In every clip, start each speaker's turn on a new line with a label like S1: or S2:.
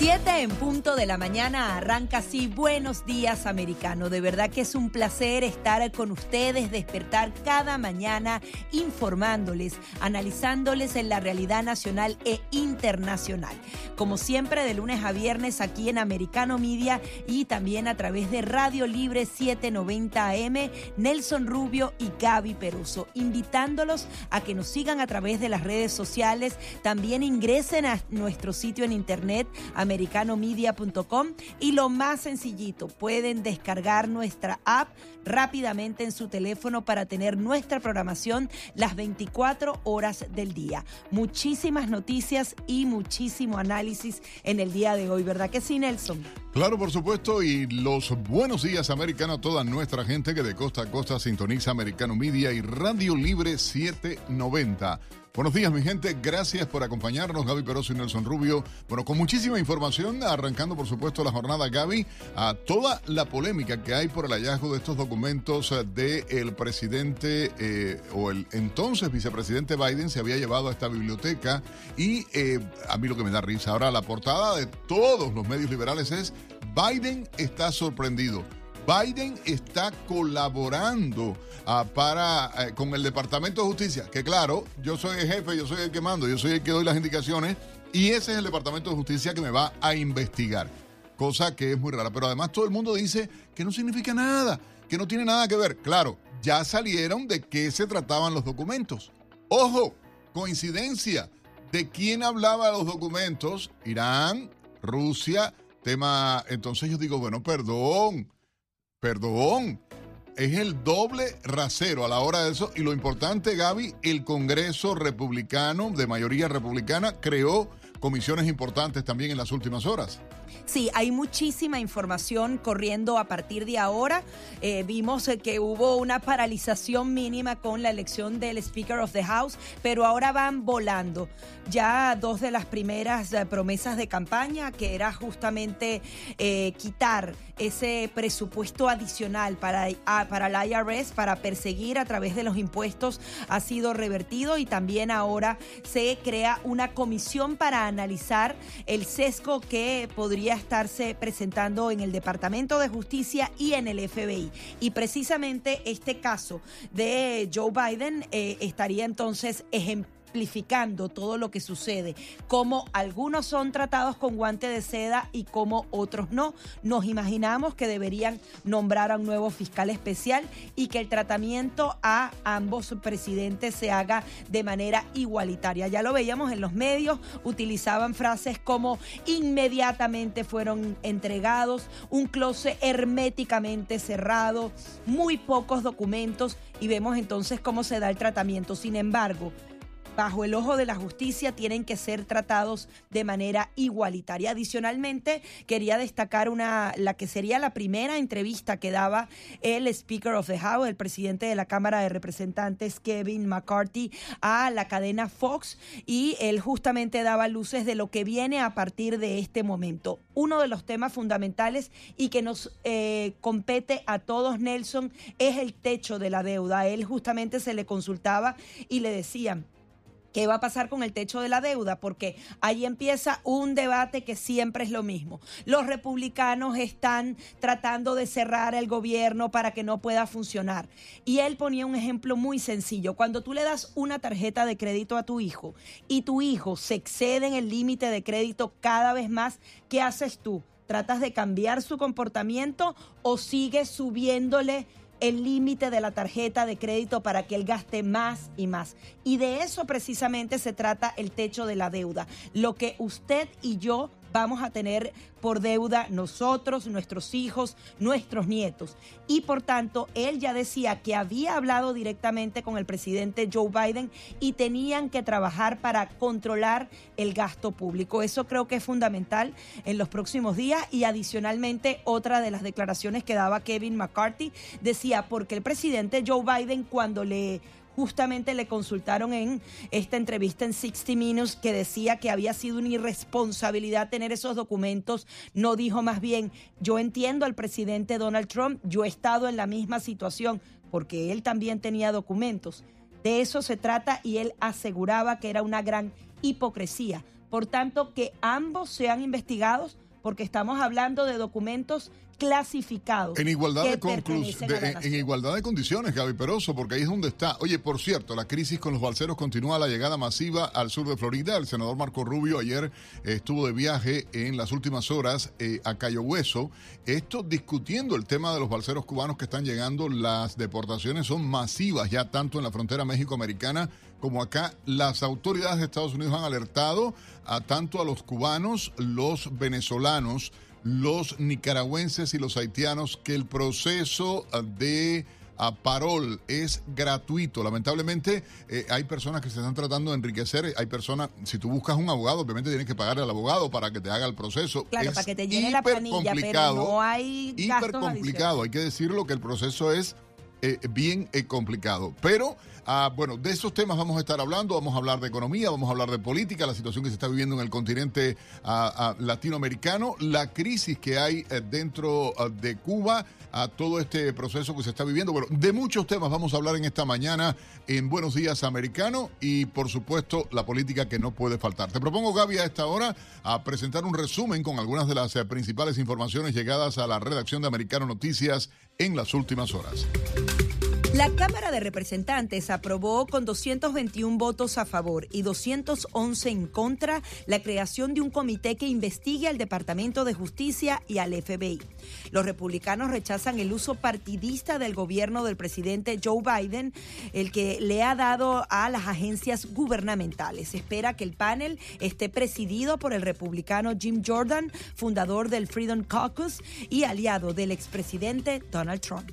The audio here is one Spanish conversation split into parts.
S1: Siete en punto de la mañana arranca así. Buenos días, americano. De verdad que es un placer estar con ustedes, despertar cada mañana informándoles, analizándoles en la realidad nacional e internacional. Como siempre, de lunes a viernes aquí en Americano Media y también a través de Radio Libre 790 AM, Nelson Rubio y Gaby Peruso, invitándolos a que nos sigan a través de las redes sociales. También ingresen a nuestro sitio en internet americanomedia.com y lo más sencillito, pueden descargar nuestra app rápidamente en su teléfono para tener nuestra programación las 24 horas del día. Muchísimas noticias y muchísimo análisis en el día de hoy, ¿verdad que sí, Nelson?
S2: Claro, por supuesto, y los buenos días, americano, a toda nuestra gente que de costa a costa sintoniza Americano Media y Radio Libre 790. Buenos días, mi gente. Gracias por acompañarnos, Gaby Peroso y Nelson Rubio. Bueno, con muchísima información, arrancando, por supuesto, la jornada, Gaby, a toda la polémica que hay por el hallazgo de estos documentos del presidente eh, o el entonces vicepresidente Biden se había llevado a esta biblioteca. Y eh, a mí lo que me da risa ahora, la portada de todos los medios liberales es Biden está sorprendido. Biden está colaborando ah, para, eh, con el Departamento de Justicia, que claro, yo soy el jefe, yo soy el que mando, yo soy el que doy las indicaciones y ese es el Departamento de Justicia que me va a investigar, cosa que es muy rara. Pero además todo el mundo dice que no significa nada, que no tiene nada que ver. Claro, ya salieron de qué se trataban los documentos. Ojo, coincidencia, ¿de quién hablaba los documentos? Irán, Rusia, tema... Entonces yo digo, bueno, perdón Perdón. Es el doble rasero a la hora de eso. Y lo importante, Gaby, el Congreso republicano, de mayoría republicana, creó comisiones importantes también en las últimas horas.
S1: Sí, hay muchísima información corriendo a partir de ahora. Eh, vimos eh, que hubo una paralización mínima con la elección del Speaker of the House, pero ahora van volando. Ya dos de las primeras eh, promesas de campaña, que era justamente quitar ese presupuesto adicional para, para el IRS, para perseguir a través de los impuestos, ha sido revertido y también ahora se crea una comisión para analizar el sesgo que podría estarse presentando en el Departamento de Justicia y en el FBI. Y precisamente este caso de Joe Biden eh, estaría entonces ejemplizado todo lo que sucede, como algunos son tratados con guante de seda y como otros no. Nos imaginamos que deberían nombrar a un nuevo fiscal especial y que el tratamiento a ambos presidentes se haga de manera igualitaria. Ya lo veíamos en los medios, utilizaban frases como inmediatamente fueron entregados, un closet herméticamente cerrado, muy pocos documentos y vemos entonces cómo se da el tratamiento. Sin embargo, bajo el ojo de la justicia tienen que ser tratados de manera igualitaria. Adicionalmente, quería destacar una la que sería la primera entrevista que daba el Speaker of the House, el presidente de la Cámara de Representantes Kevin McCarthy a la cadena Fox y él justamente daba luces de lo que viene a partir de este momento. Uno de los temas fundamentales y que nos eh, compete a todos, Nelson, es el techo de la deuda. él justamente se le consultaba y le decían, ¿Qué va a pasar con el techo de la deuda? Porque ahí empieza un debate que siempre es lo mismo. Los republicanos están tratando de cerrar el gobierno para que no pueda funcionar. Y él ponía un ejemplo muy sencillo. Cuando tú le das una tarjeta de crédito a tu hijo y tu hijo se excede en el límite de crédito cada vez más, ¿qué haces tú? ¿Tratas de cambiar su comportamiento o sigues subiéndole el límite de la tarjeta de crédito para que él gaste más y más. Y de eso precisamente se trata el techo de la deuda. Lo que usted y yo vamos a tener por deuda nosotros, nuestros hijos, nuestros nietos. Y por tanto, él ya decía que había hablado directamente con el presidente Joe Biden y tenían que trabajar para controlar el gasto público. Eso creo que es fundamental en los próximos días y adicionalmente otra de las declaraciones que daba Kevin McCarthy decía, porque el presidente Joe Biden cuando le justamente le consultaron en esta entrevista en 60 Minutes que decía que había sido una irresponsabilidad tener esos documentos. No dijo más bien, yo entiendo al presidente Donald Trump, yo he estado en la misma situación porque él también tenía documentos. De eso se trata y él aseguraba que era una gran hipocresía. Por tanto, que ambos sean investigados porque estamos hablando de documentos clasificados.
S2: En igualdad de, en igualdad de condiciones, Gaby Peroso, porque ahí es donde está. Oye, por cierto, la crisis con los balseros continúa la llegada masiva al sur de Florida. El senador Marco Rubio ayer estuvo de viaje en las últimas horas eh, a Cayo Hueso. Esto discutiendo el tema de los balseros cubanos que están llegando. Las deportaciones son masivas ya tanto en la frontera México-Americana como acá. Las autoridades de Estados Unidos han alertado a tanto a los cubanos, los venezolanos, los nicaragüenses y los haitianos que el proceso ah, de ah, parol es gratuito. Lamentablemente eh, hay personas que se están tratando de enriquecer. Hay personas, si tú buscas un abogado, obviamente tienes que pagarle al abogado para que te haga el proceso.
S1: Claro, para que te llene la planilla, pero no hay
S2: Hiper complicado. Hay que decirlo que el proceso es eh, bien eh, complicado. Pero, ah, bueno, de esos temas vamos a estar hablando. Vamos a hablar de economía, vamos a hablar de política, la situación que se está viviendo en el continente ah, ah, latinoamericano, la crisis que hay eh, dentro de Cuba, todo este proceso que se está viviendo. Bueno, de muchos temas vamos a hablar en esta mañana en Buenos Días Americano y, por supuesto, la política que no puede faltar. Te propongo, Gaby, a esta hora a presentar un resumen con algunas de las principales informaciones llegadas a la redacción de Americano Noticias en las últimas horas.
S1: La Cámara de Representantes aprobó con 221 votos a favor y 211 en contra la creación de un comité que investigue al Departamento de Justicia y al FBI. Los republicanos rechazan el uso partidista del gobierno del presidente Joe Biden, el que le ha dado a las agencias gubernamentales. espera que el panel esté presidido por el republicano Jim Jordan, fundador del Freedom Caucus y aliado del expresidente Donald Trump.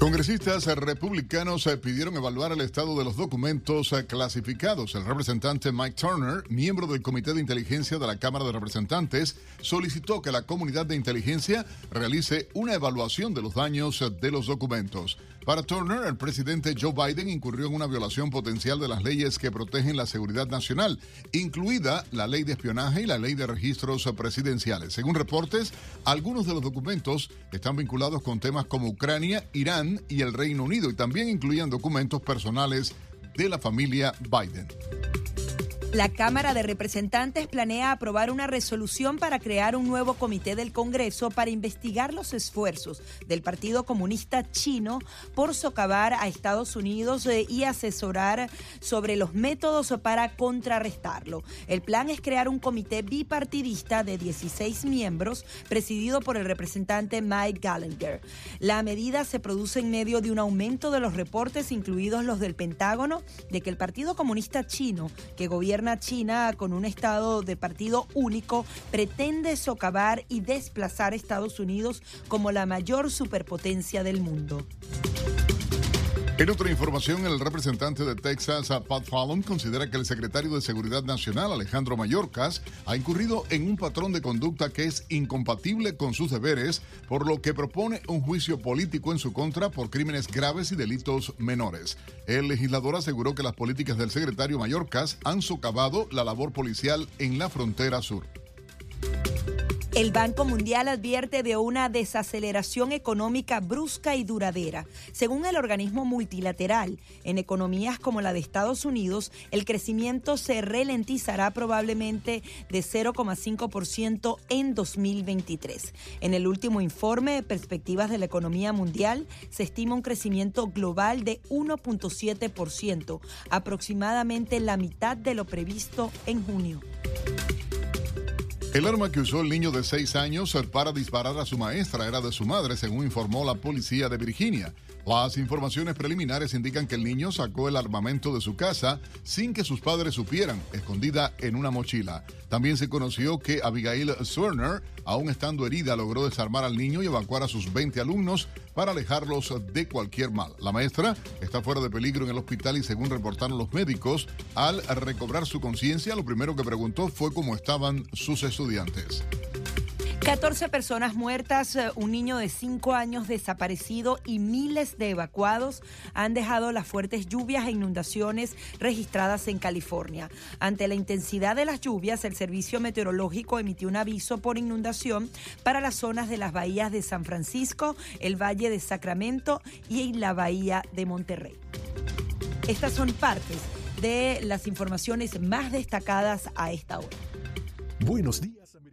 S2: Congresistas republicanos eh, pidieron evaluar el estado de los documentos eh, clasificados. El representante Mike Turner, miembro del Comité de Inteligencia de la Cámara de Representantes, solicitó que la comunidad de inteligencia realice una evaluación de los daños eh, de los documentos. Para Turner, el presidente Joe Biden incurrió en una violación potencial de las leyes que protegen la seguridad nacional, incluida la ley de espionaje y la ley de registros presidenciales. Según reportes, algunos de los documentos están vinculados con temas como Ucrania, Irán y el Reino Unido y también incluían documentos personales de la familia Biden.
S1: La Cámara de Representantes planea aprobar una resolución para crear un nuevo comité del Congreso para investigar los esfuerzos del Partido Comunista Chino por socavar a Estados Unidos eh, y asesorar sobre los métodos para contrarrestarlo. El plan es crear un comité bipartidista de 16 miembros presidido por el representante Mike Gallagher. La medida se produce en medio de un aumento de los reportes, incluidos los del Pentágono, de que el Partido Comunista Chino, que gobierna China con un estado de partido único pretende socavar y desplazar a Estados Unidos como la mayor superpotencia del mundo.
S2: En otra información, el representante de Texas, Pat Fallon, considera que el secretario de Seguridad Nacional, Alejandro Mayorkas, ha incurrido en un patrón de conducta que es incompatible con sus deberes, por lo que propone un juicio político en su contra por crímenes graves y delitos menores. El legislador aseguró que las políticas del secretario Mayorkas han socavado la labor policial en la frontera sur.
S1: El Banco Mundial advierte de una desaceleración económica brusca y duradera. Según el organismo multilateral, en economías como la de Estados Unidos, el crecimiento se ralentizará probablemente de 0,5% en 2023. En el último informe de perspectivas de la economía mundial, se estima un crecimiento global de 1.7%, aproximadamente la mitad de lo previsto en junio.
S2: El arma que usó el niño de seis años para disparar a su maestra era de su madre, según informó la policía de Virginia. Las informaciones preliminares indican que el niño sacó el armamento de su casa sin que sus padres supieran, escondida en una mochila. También se conoció que Abigail Swerner, aún estando herida, logró desarmar al niño y evacuar a sus 20 alumnos para alejarlos de cualquier mal. La maestra está fuera de peligro en el hospital y según reportaron los médicos, al recobrar su conciencia, lo primero que preguntó fue cómo estaban sus estudiantes.
S1: 14 personas muertas, eh, un niño de 5 años desaparecido y miles de evacuados han dejado las fuertes lluvias e inundaciones registradas en California. Ante la intensidad de las lluvias, el Servicio Meteorológico emitió un aviso por inundación para las zonas de las bahías de San Francisco, el Valle de Sacramento y la Bahía de Monterrey. Estas son partes de las informaciones más destacadas a esta hora.
S3: Buenos días,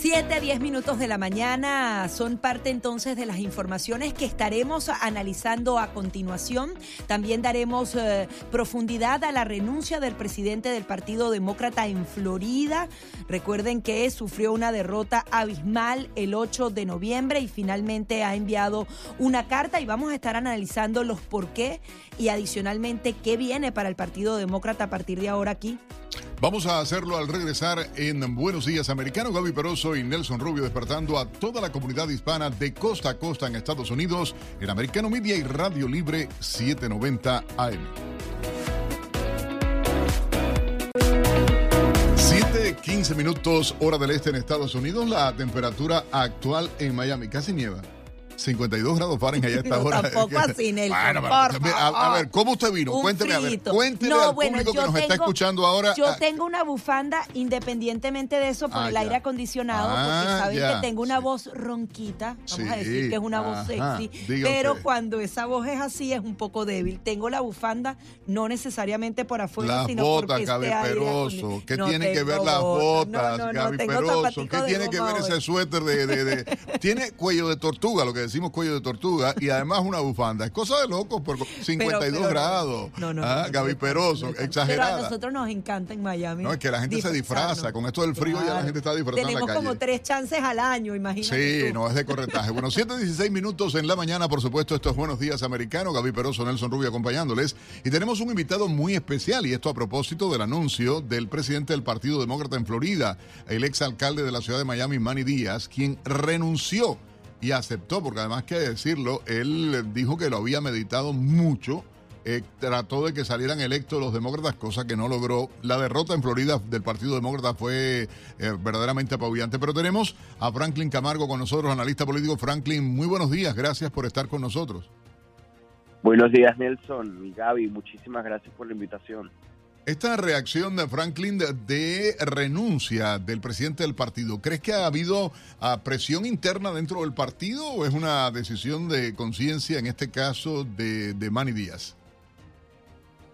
S1: 7 a 10 minutos de la mañana son parte entonces de las informaciones que estaremos analizando a continuación. También daremos eh, profundidad a la renuncia del presidente del Partido Demócrata en Florida. Recuerden que sufrió una derrota abismal el 8 de noviembre y finalmente ha enviado una carta y vamos a estar analizando los por qué y adicionalmente qué viene para el Partido Demócrata a partir de ahora aquí.
S2: Vamos a hacerlo al regresar en Buenos Días Americano. Gaby Peroso y Nelson Rubio despertando a toda la comunidad hispana de costa a costa en Estados Unidos en Americano Media y Radio Libre 790 AM. 7:15 minutos hora del este en Estados Unidos. La temperatura actual en Miami casi nieva. 52 grados Fahrenheit a esta hora.
S1: Tampoco así, Nelson,
S2: Bueno,
S1: por
S2: a, ver, ¿cómo usted vino?
S1: Un
S2: Cuénteme, a ver,
S1: frito.
S2: cuéntele
S1: No,
S2: al
S1: bueno,
S2: público que
S1: yo
S2: nos está escuchando ahora.
S1: Yo
S2: ah,
S1: tengo una bufanda independientemente de eso por
S2: Ah,
S1: el
S2: ya.
S1: aire acondicionado,
S2: Ah,
S1: porque saben
S2: ya,
S1: que tengo una
S2: sí.
S1: voz ronquita, vamos
S2: Sí,
S1: a decir que es una voz sexy, pero cuando esa voz es así es un poco débil. Tengo la bufanda no necesariamente por afuera,
S2: Las
S1: sino
S2: botas,
S1: porque
S2: Gaby
S1: este
S2: Peroso. ¿Qué
S1: No
S2: tiene que ver las
S1: botas. No, no, no,
S2: Gaby Peroso? ¿Qué tiene que ver ese suéter de- Tiene cuello de tortuga, lo que decimos cuello de tortuga, y además una bufanda. Es cosa de locos por 52
S1: pero no.
S2: grados.
S1: No, no,
S2: Ah,
S1: no, no, Pero a nosotros nos encanta en Miami.
S2: No, es que la gente se disfraza. Con esto del frío ya la gente está disfrazada en la
S1: Tenemos
S2: calle.
S1: como tres chances al año, imagínate.
S2: Sí,
S1: tú.
S2: no es de corretaje. Bueno, 7.16 minutos en la mañana, por supuesto, estos Buenos Días Americano. Gaby Peroso, Nelson Rubio acompañándoles. Y tenemos un invitado muy especial, y esto a propósito del anuncio del presidente del Partido Demócrata en Florida, el exalcalde de la ciudad de Miami, Manny Díaz, quien renunció y aceptó, porque además que decirlo, él dijo que lo había meditado mucho. eh, trató de que salieran electos los demócratas, cosa que no logró. La derrota en Florida del Partido Demócrata fue eh, verdaderamente apabullante. Pero tenemos a Franklin Camargo con nosotros, analista político. Franklin, muy buenos días, gracias por estar con nosotros.
S4: Buenos días, Nelson y Gaby. Muchísimas gracias por la invitación.
S2: Esta reacción de Franklin de, renuncia del presidente del partido, ¿crees que ha habido ah, presión interna dentro del partido o es una decisión de conciencia, en este caso, de Manny Díaz?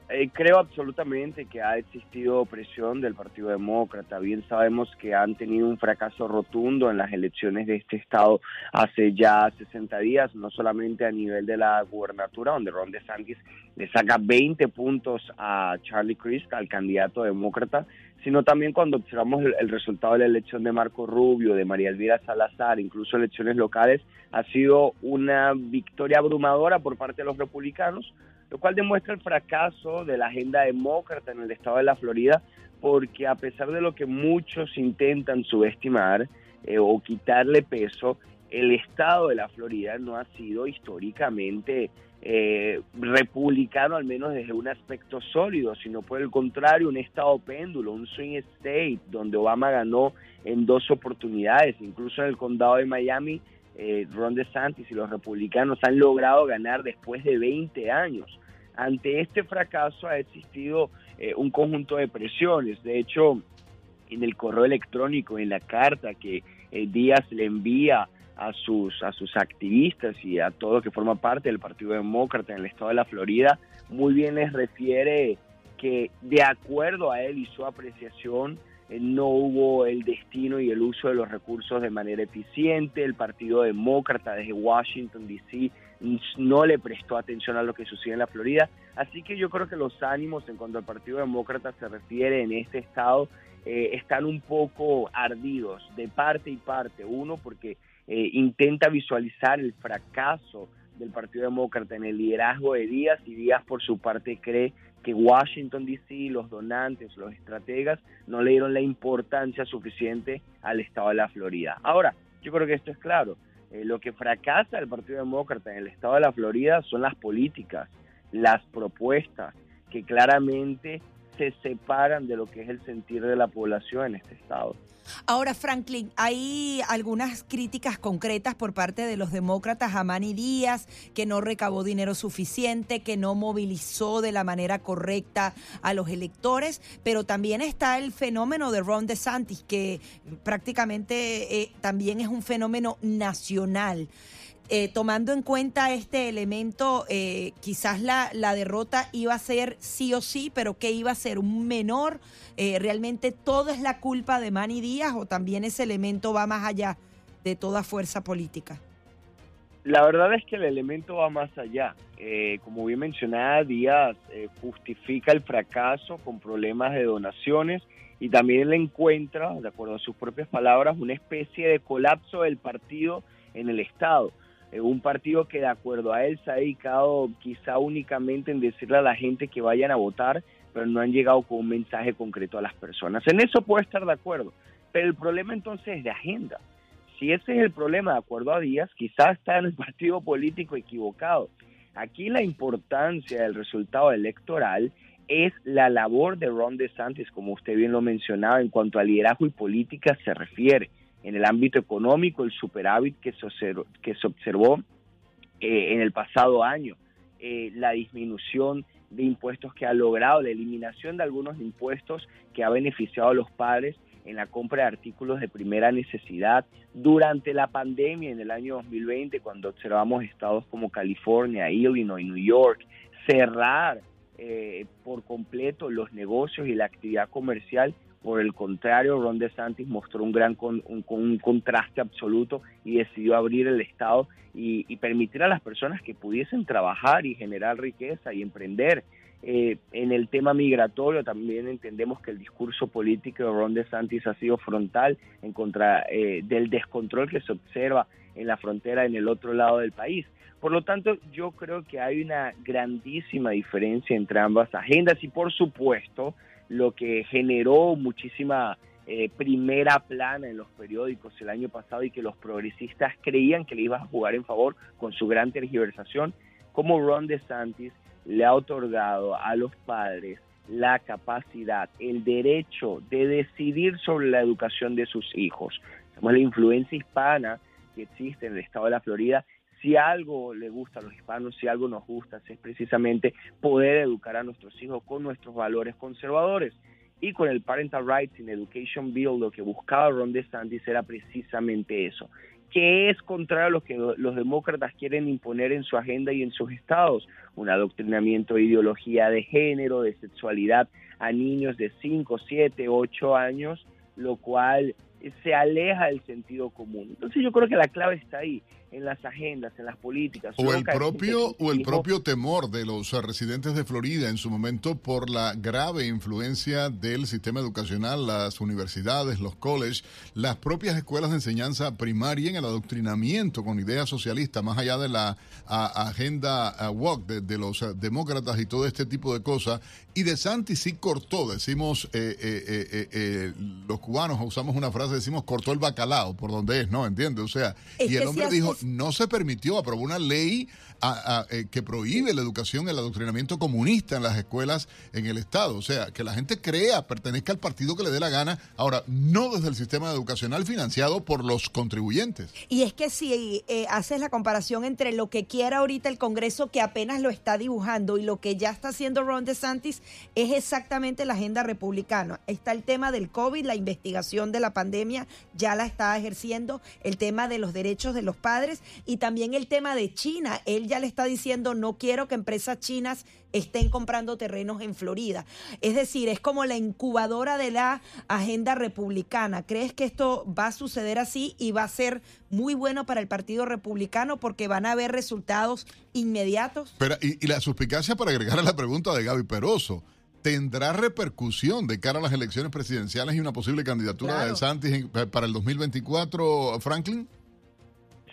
S4: Eh, creo absolutamente que ha existido presión del Partido Demócrata. Bien sabemos que han tenido un fracaso rotundo en las elecciones de este estado hace ya 60 días, no solamente a nivel de la gubernatura, donde Ron DeSantis le saca 20 puntos a Charlie Crist, al candidato demócrata, sino también cuando observamos el, resultado de la elección de Marco Rubio, de María Elvira Salazar, incluso elecciones locales, ha sido una victoria abrumadora por parte de los republicanos, lo cual demuestra el fracaso de la agenda demócrata en el estado de la Florida, porque a pesar de lo que muchos intentan subestimar eh, o quitarle peso, el estado de la Florida no ha sido históricamente eh, republicano, al menos desde un aspecto sólido, sino por el contrario, un estado péndulo, un swing state, donde Obama ganó en dos oportunidades, incluso en el condado de Miami, eh, Ron DeSantis y los republicanos han logrado ganar después de 20 años. Ante este fracaso ha existido eh, un conjunto de presiones. De hecho, en el correo electrónico, en la carta que eh, Díaz le envía a sus, a sus activistas y a todo lo que forma parte del Partido Demócrata en el estado de la Florida, muy bien les refiere que de acuerdo a él y su apreciación, eh, no hubo el destino y el uso de los recursos de manera eficiente. El Partido Demócrata desde Washington, D.C. no le prestó atención a lo que sucede en la Florida. Así que yo creo que los ánimos en cuanto al Partido Demócrata se refiere en este estado eh, están un poco ardidos de parte y parte. Uno, porque eh, intenta visualizar el fracaso del Partido Demócrata en el liderazgo de Díaz y Díaz por su parte cree que Washington DC, los donantes, los estrategas no le dieron la importancia suficiente al estado de la Florida. Ahora, yo creo que esto es claro. Eh, lo que fracasa el Partido Demócrata en el estado de la Florida son las políticas, las propuestas que claramente se separan de lo que es el sentir de la población en este estado.
S1: Ahora, Franklin, hay algunas críticas concretas por parte de los demócratas a Manny Díaz, que no recabó dinero suficiente, que no movilizó de la manera correcta a los electores, pero también está el fenómeno de Ron DeSantis, que prácticamente eh, también es un fenómeno nacional. Eh, tomando en cuenta este elemento, eh, quizás la, la, derrota iba a ser sí o sí, pero que iba a ser un menor. Eh, ¿Realmente todo es la culpa de Manny Díaz o también ese elemento va más allá de toda fuerza política?
S4: La verdad es que el elemento va más allá. como bien mencionaba, Díaz justifica el fracaso con problemas de donaciones y también le encuentra, de acuerdo a sus propias palabras, una especie de colapso del partido en el Estado. Eh, un partido que de acuerdo a él se ha dedicado quizá únicamente en decirle a la gente que vayan a votar, pero no han llegado con un mensaje concreto a las personas. En eso puedo estar de acuerdo, pero el problema entonces es de agenda. Si ese es el problema de acuerdo a Díaz, quizás está en el partido político equivocado. Aquí la importancia del resultado electoral es la labor de Ron DeSantis, como usted bien lo mencionaba, en cuanto a liderazgo y política se refiere en el ámbito económico, el superávit que se observó, que se observó eh, en el pasado año, eh, la disminución de impuestos que ha logrado, la eliminación de algunos impuestos que ha beneficiado a los padres en la compra de artículos de primera necesidad durante la pandemia en el año 2020, cuando observamos estados como California, Illinois, New York, cerrar eh, por completo los negocios y la actividad comercial por el contrario, Ron DeSantis mostró un gran un, contraste absoluto y decidió abrir el Estado y, permitir a las personas que pudiesen trabajar y generar riqueza y emprender. Eh, en el tema migratorio también entendemos que el discurso político de Ron DeSantis ha sido frontal en contra eh, del descontrol que se observa en la frontera en el otro lado del país. Por lo tanto, yo creo que hay una grandísima diferencia entre ambas agendas y por supuesto lo que generó muchísima eh, primera plana en los periódicos el año pasado y que los progresistas creían que le iba a jugar en favor con su gran tergiversación, como Ron DeSantis le ha otorgado a los padres la capacidad, el derecho de decidir sobre la educación de sus hijos. La influencia hispana que existe en el estado de la Florida si algo le gusta a los hispanos, si algo nos gusta, es precisamente poder educar a nuestros hijos con nuestros valores conservadores. Y con el Parental Rights in Education Bill lo que buscaba Ron DeSantis era precisamente eso, que es contrario a lo que los demócratas quieren imponer en su agenda y en sus estados, un adoctrinamiento de ideología de género, de sexualidad a niños de 5, 7, 8 años, lo cual se aleja del sentido común. Entonces yo creo que la clave está ahí, en las agendas, en las políticas.
S2: O el propio o el propio temor de los residentes de Florida en su momento por la grave influencia del sistema educacional, las universidades, los colleges, las propias escuelas de enseñanza primaria en el adoctrinamiento con ideas socialistas, más allá de la agenda walk de, los demócratas y todo este tipo de cosas. Y de Santi sí cortó, decimos eh, eh, eh, los cubanos usamos una frase, decimos cortó el bacalao por donde es, ¿no? ¿Entiendes? O sea, y el hombre dijo, no se permitió, aprobó una ley eh, que prohíbe la educación, el adoctrinamiento comunista en las escuelas en el Estado. O sea, que la gente crea, pertenezca al partido que le dé la gana, ahora, no desde el sistema educacional financiado por los contribuyentes.
S1: Y es que si eh, haces la comparación entre lo que quiera ahorita el Congreso, que apenas lo está dibujando, y lo que ya está haciendo Ron DeSantis, es exactamente la agenda republicana. Está el tema del COVID, la investigación de la pandemia, ya la está ejerciendo, el tema de los derechos de los padres y también el tema de China. Él ya le está diciendo, no quiero que empresas chinas estén comprando terrenos en Florida. Es decir, es como la incubadora de la agenda republicana. ¿Crees que esto va a suceder así y va a ser muy bueno para el Partido Republicano porque van a haber resultados inmediatos?
S2: Pero, y, la suspicacia para agregar a la pregunta de Gaby Peroso. ¿Tendrá repercusión de cara a las elecciones presidenciales y una posible candidatura de Santis para el 2024, Franklin?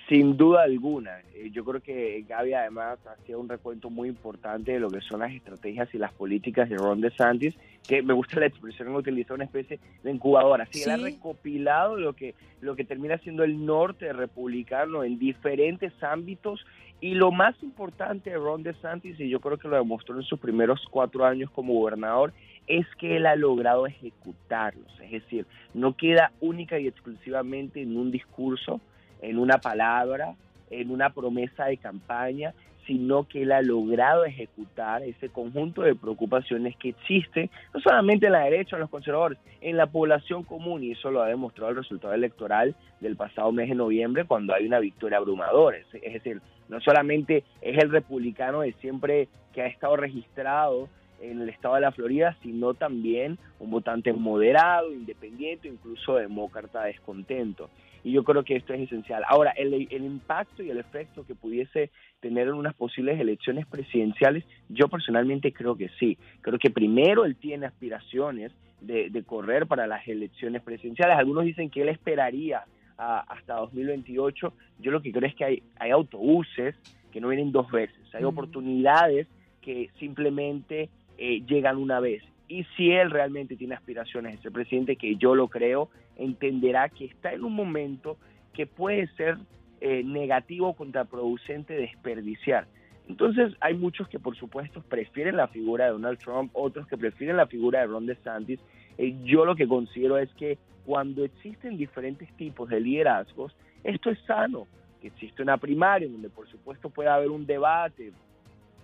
S4: Sin duda alguna. Eh, yo creo que Gaby además hacía un recuento muy importante de lo que son las estrategias y las políticas de Ron DeSantis, que me gusta la expresión que utiliza una especie de incubadora. Sí, él ha recopilado lo que, lo que termina siendo el norte republicano en diferentes ámbitos y lo más importante de Ron DeSantis, y yo creo que lo demostró en sus primeros cuatro años como gobernador, es que él ha logrado ejecutarlos. Es decir, no queda única y exclusivamente en un discurso, en una palabra, en una promesa de campaña, sino que él ha logrado ejecutar ese conjunto de preocupaciones que existe, no solamente en la derecha, en los conservadores, en la población común, y eso lo ha demostrado el resultado electoral del pasado mes de noviembre, cuando hay una victoria abrumadora. Es, decir, no solamente es el republicano de siempre que ha estado registrado en el estado de la Florida, sino también un votante moderado, independiente, incluso demócrata descontento. Y yo creo que esto es esencial. Ahora, el, el impacto y el efecto que pudiese tener en unas posibles elecciones presidenciales, yo personalmente creo que sí. Creo que primero él tiene aspiraciones de, correr para las elecciones presidenciales. Algunos dicen que él esperaría hasta 2028. Yo lo que creo es que hay, hay autobuses que no vienen dos veces. Hay oportunidades que simplemente eh, llegan una vez. Y si él realmente tiene aspiraciones de ser presidente, que yo lo creo, entenderá que está en un momento que puede ser eh, negativo contraproducente desperdiciar. Entonces hay muchos que por supuesto prefieren la figura de Donald Trump, otros que prefieren la figura de Ron DeSantis. Eh, yo lo que considero es que cuando existen diferentes tipos de liderazgos, esto es sano, que existe una primaria donde por supuesto puede haber un debate,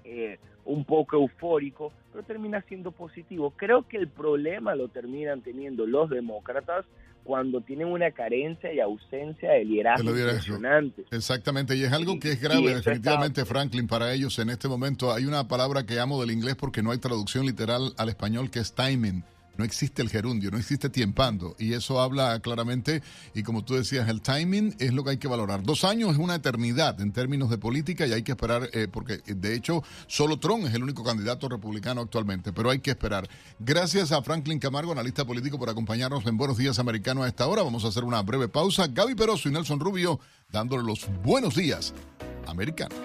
S4: eh, un poco eufórico, pero termina siendo positivo. Creo que el problema lo terminan teniendo los demócratas cuando tienen una carencia y ausencia de liderazgo, impresionante.
S2: Exactamente, y es algo que es grave definitivamente, Franklin, para ellos en este momento. Hay una palabra que amo del inglés porque no hay traducción literal al español que es timing no existe el gerundio, no existe tiempando. Y eso habla claramente, y como tú decías, el timing es lo que hay que valorar. Dos años es una eternidad en términos de política y hay que esperar, eh, porque de hecho solo Trump es el único candidato republicano actualmente, pero hay que esperar. Gracias a Franklin Camargo, analista político, por acompañarnos en Buenos Días Americanos a esta hora. Vamos a hacer una breve pausa. Gaby Peroso y Nelson Rubio dándole los buenos días americanos.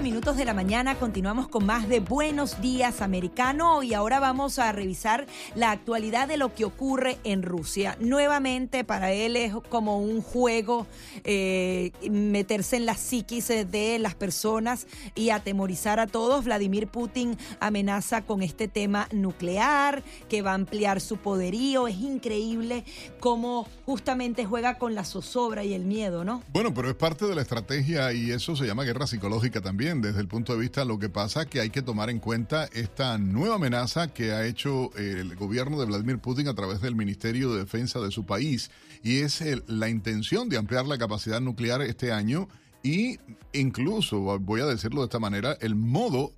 S1: 30 minutos de la mañana continuamos con más de Buenos Días Americano y ahora vamos a revisar la actualidad de lo que ocurre en Rusia. Nuevamente para él es como un juego eh, meterse en la psiquis de las personas y atemorizar a todos. Vladimir Putin amenaza con este tema nuclear que va a ampliar su poderío. Es increíble cómo justamente juega con la zozobra y el miedo, ¿no?
S2: Bueno, pero es parte de la estrategia y eso se llama guerra psicológica también desde el punto de vista lo que pasa que hay que tomar en cuenta esta nueva amenaza que ha hecho el gobierno de Vladimir Putin a través del Ministerio de Defensa de su país y es la intención de ampliar la capacidad nuclear este año y incluso, voy a decirlo de esta manera, el modo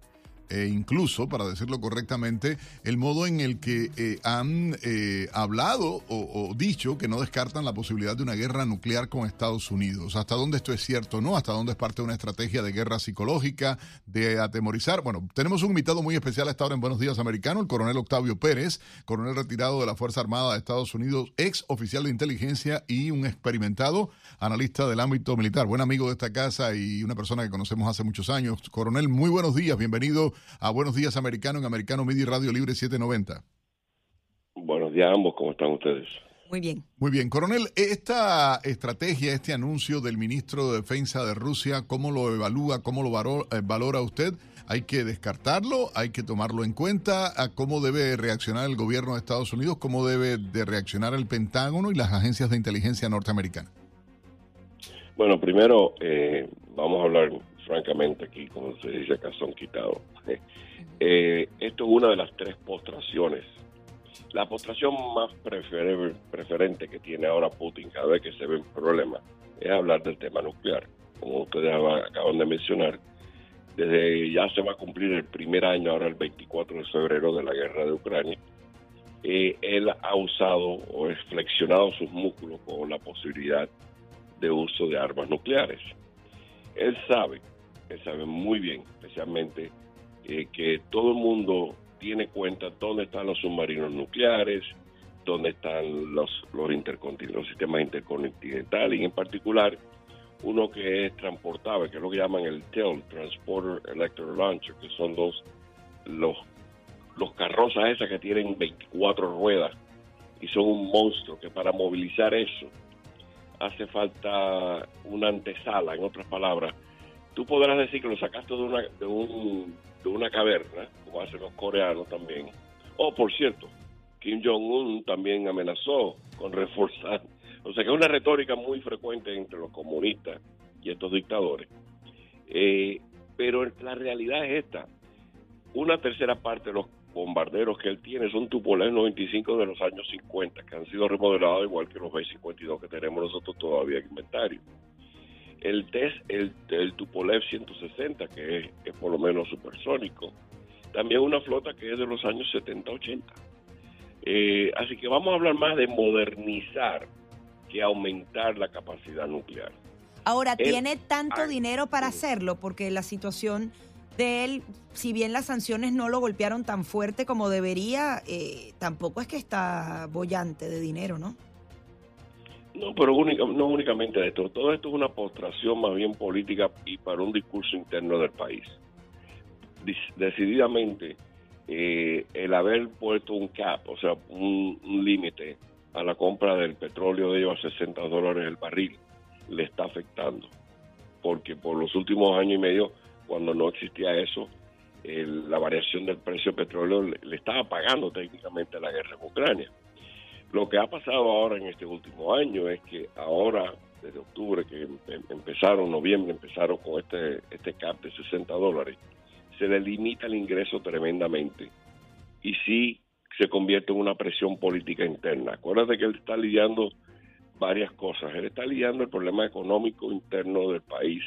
S2: e incluso, para decirlo correctamente, el modo en el que eh, han eh, hablado o, dicho que no descartan la posibilidad de una guerra nuclear con Estados Unidos. ¿Hasta dónde esto es cierto no? ¿Hasta dónde es parte de una estrategia de guerra psicológica, de atemorizar? Bueno, tenemos un invitado muy especial a esta hora en Buenos Días Americano, el coronel Octavio Pérez, coronel retirado de la Fuerza Armada de Estados Unidos, ex oficial de inteligencia y un experimentado analista del ámbito militar, buen amigo de esta casa y una persona que conocemos hace muchos años. Coronel, muy buenos días, bienvenido a Buenos Días Americano en Americano Media Radio Libre 790.
S5: Buenos días a ambos, ¿cómo están ustedes?
S1: Muy bien.
S2: Muy bien. Coronel, esta estrategia, este anuncio del ministro de Defensa de Rusia, ¿cómo lo evalúa, cómo lo eh, valora usted? ¿Hay que descartarlo? ¿Hay que tomarlo en cuenta? ¿Cómo debe reaccionar el gobierno de Estados Unidos? ¿Cómo debe de reaccionar el Pentágono y las agencias de inteligencia norteamericanas?
S5: Bueno, primero eh, vamos a hablar francamente aquí, como se dice son quitados. Eh, esto es una de las tres postraciones. La postración más preferente que tiene ahora Putin cada vez que se ve un problema es hablar del tema nuclear. Como ustedes acaban de mencionar, desde ya se va a cumplir el primer año, ahora el 24 de febrero de la guerra de Ucrania, eh, él ha usado o ha flexionado sus músculos con la posibilidad de uso de armas nucleares. Él sabe saben muy bien, especialmente, eh, que todo el mundo tiene cuenta dónde están los submarinos nucleares, dónde están los, los, los sistemas intercontinentales y en particular uno que es transportable, que es lo que llaman el TEL, Transporter Electro Launcher, que son dos, los, los carrozas esas que tienen 24 ruedas y son un monstruo que para movilizar eso hace falta una antesala, en otras palabras. Tú podrás decir que lo sacaste de una, de, un, de una caverna, como hacen los coreanos también. Oh, por cierto, Kim Jong-un también amenazó con reforzar. O sea que es una retórica muy frecuente entre los comunistas y estos dictadores. Eh, pero la realidad es esta. Una tercera parte de los bombarderos que él tiene son Tupolev 95 de los años 50, que han sido remodelados igual que los B-52 que tenemos nosotros todavía en inventario. El TES, el, el Tupolev 160, que es, por lo menos supersónico. También una flota que es de los años 70-80. Eh, así que vamos a hablar más de modernizar que aumentar la capacidad nuclear.
S1: Ahora, ¿tiene tanto dinero para hacerlo? Porque la situación de él, si bien las sanciones no lo golpearon tan fuerte como debería, eh, tampoco es que está bollante de dinero, ¿no?
S5: No, pero no únicamente esto. Todo esto es una postración más bien política y para un discurso interno del país. Decididamente, eh, el haber puesto un cap, o sea, un, límite a la compra del petróleo de ellos a 60 dólares el barril, le está afectando. Porque por los últimos años y medio cuando no existía eso, la variación del precio del petróleo le, estaba pagando técnicamente la guerra en Ucrania. Lo que ha pasado ahora en este último año es que ahora, desde octubre, que em, em, empezaron, noviembre, empezaron con este, este cap de 60 dólares, se le limita el ingreso tremendamente y sí se convierte en una presión política interna. Acuérdate que él está lidiando varias cosas. Él está lidiando el problema económico interno del país,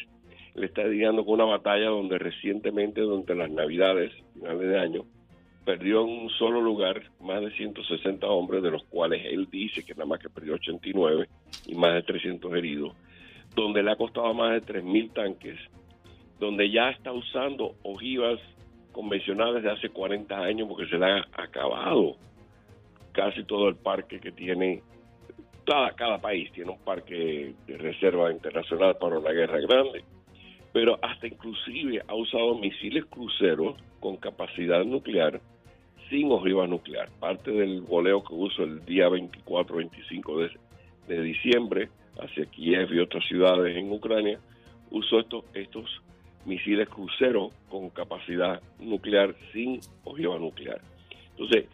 S5: le está lidiando con una batalla donde recientemente, durante las Navidades, finales de año, perdió en un solo lugar más de 160 hombres, de los cuales él dice que nada más que perdió 89 y más de 300 heridos, donde le ha costado más de 3.000 tanques, donde ya está usando ojivas convencionales de hace 40 años porque se le ha acabado casi todo el parque que tiene cada, país tiene un parque de reserva internacional para una guerra grande pero hasta inclusive ha usado misiles cruceros con capacidad nuclear sin ojiva nuclear. Parte del voleo que usó el día 24-25 de, diciembre hacia Kiev y otras ciudades en Ucrania, usó estos, estos misiles cruceros con capacidad nuclear sin ojiva nuclear. Entonces,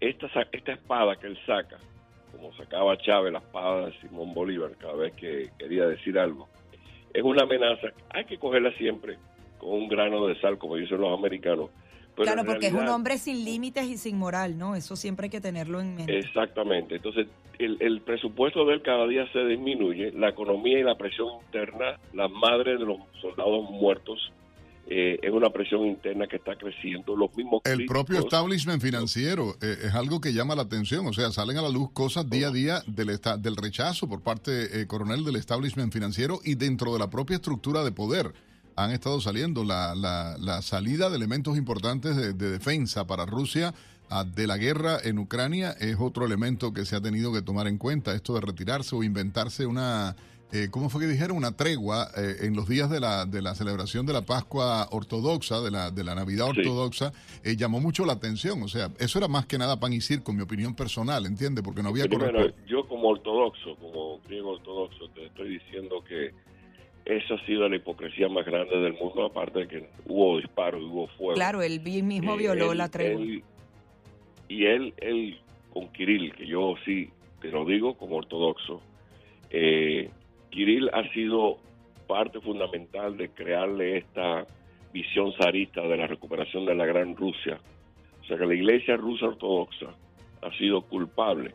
S5: esta, esta espada que él saca, como sacaba Chávez la espada de Simón Bolívar cada vez que quería decir algo, es una amenaza. Hay que cogerla siempre con un grano de sal, como dicen los americanos.
S1: Claro, porque es un hombre sin límites y sin moral, ¿no? Eso siempre hay que tenerlo en mente.
S5: Exactamente. Entonces, el, el presupuesto de él cada día se disminuye, la economía y la presión interna, las madres de los soldados muertos eh, es una presión interna que está creciendo. Los mismos
S2: el propio establishment financiero eh, es algo que llama la atención. O sea, salen a la luz cosas día a día del, del rechazo por parte, eh, coronel, del establishment financiero y dentro de la propia estructura de poder. Han estado saliendo la, la, salida de elementos importantes de, de defensa para Rusia ah, de la guerra en Ucrania es otro elemento que se ha tenido que tomar en cuenta. Esto de retirarse o inventarse una eh, ¿cómo fue que dijeron? Una tregua eh, en los días de la, de la celebración de la Pascua ortodoxa, de la, de la Navidad ortodoxa, eh, llamó mucho la atención. O sea, eso era más que nada pan y circo, mi opinión personal, ¿entiendes? Porque no había
S5: Primero, yo como ortodoxo, como griego ortodoxo, te estoy diciendo que esa ha sido la hipocresía más grande del mundo, aparte de que hubo disparos, hubo fuego.
S1: Claro, él mismo violó la tregua.
S5: y él, él, con Kirill, que yo sí te lo digo como ortodoxo, eh, Kirill ha sido parte fundamental de crearle esta visión zarista de la recuperación de la gran Rusia. O sea que la iglesia rusa ortodoxa ha sido culpable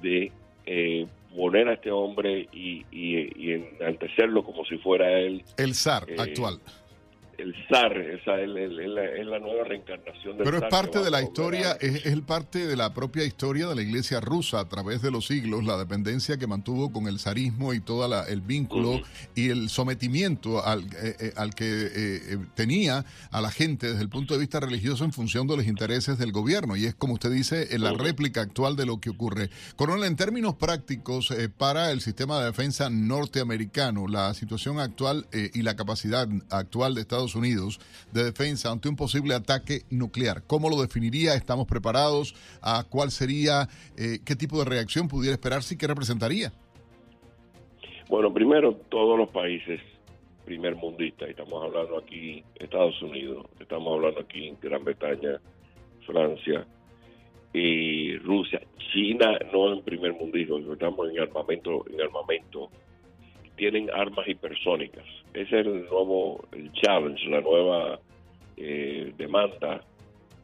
S5: de eh, poner a este hombre y, y, enaltecerlo como si fuera él.
S2: El zar eh, actual
S5: el zar, esa es, la, nueva reencarnación del
S2: Pero es parte de la historia, es, el parte de la propia historia de la iglesia rusa a través de los siglos, la dependencia que mantuvo con el zarismo y todo el vínculo y el sometimiento al, eh, eh, al que eh, tenía a la gente desde el punto de vista religioso en función de los intereses del gobierno. Y es, como usted dice, en la réplica actual de lo que ocurre. Coronel, en términos prácticos, para el sistema de defensa norteamericano, la situación actual y la capacidad actual de Estados Unidos de defensa ante un posible ataque nuclear. ¿Cómo lo definiría? ¿Estamos preparados? ¿A cuál sería? Eh, ¿Qué tipo de reacción pudiera esperarse y qué representaría?
S5: Bueno, primero, todos los países primer mundistas, estamos hablando aquí Estados Unidos, estamos hablando aquí Gran Bretaña, Francia y Rusia, China no en primer mundismo, estamos en armamento, en armamento, tienen armas hipersónicas. Es el nuevo el challenge, la nueva eh, demanda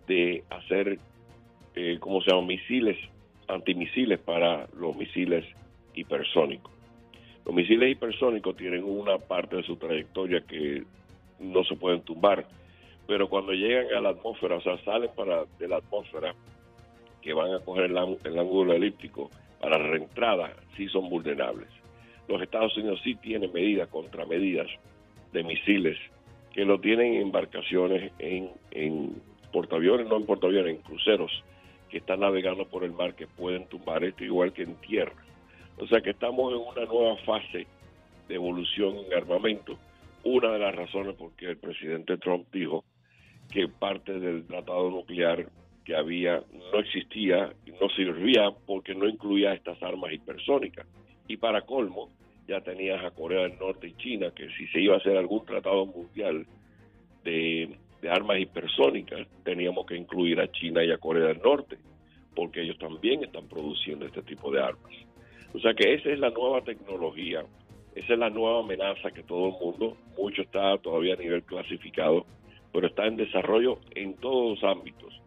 S5: de hacer, eh, ¿cómo se llama? Misiles, antimisiles para los misiles hipersónicos. Los misiles hipersónicos tienen una parte de su trayectoria que no se pueden tumbar, pero cuando llegan a la atmósfera, o sea, salen para de la atmósfera, que van a coger el, ángulo elíptico para reentrada, sí son vulnerables. Los Estados Unidos sí tienen medidas, contramedidas de misiles, que lo tienen en embarcaciones, en, en portaaviones, no en portaaviones, en cruceros, que están navegando por el mar, que pueden tumbar esto igual que en tierra. O sea que estamos en una nueva fase de evolución en armamento. Una de las razones por que el presidente Trump dijo que parte del tratado nuclear que había no existía no servía porque no incluía estas armas hipersónicas. Y para colmo, ya tenías a Corea del Norte y China que si se iba a hacer algún tratado mundial de, armas hipersónicas, teníamos que incluir a China y a Corea del Norte, porque ellos también están produciendo este tipo de armas. O sea que esa es la nueva tecnología, esa es la nueva amenaza que todo el mundo, mucho está todavía a nivel clasificado, pero está en desarrollo en todos los ámbitos.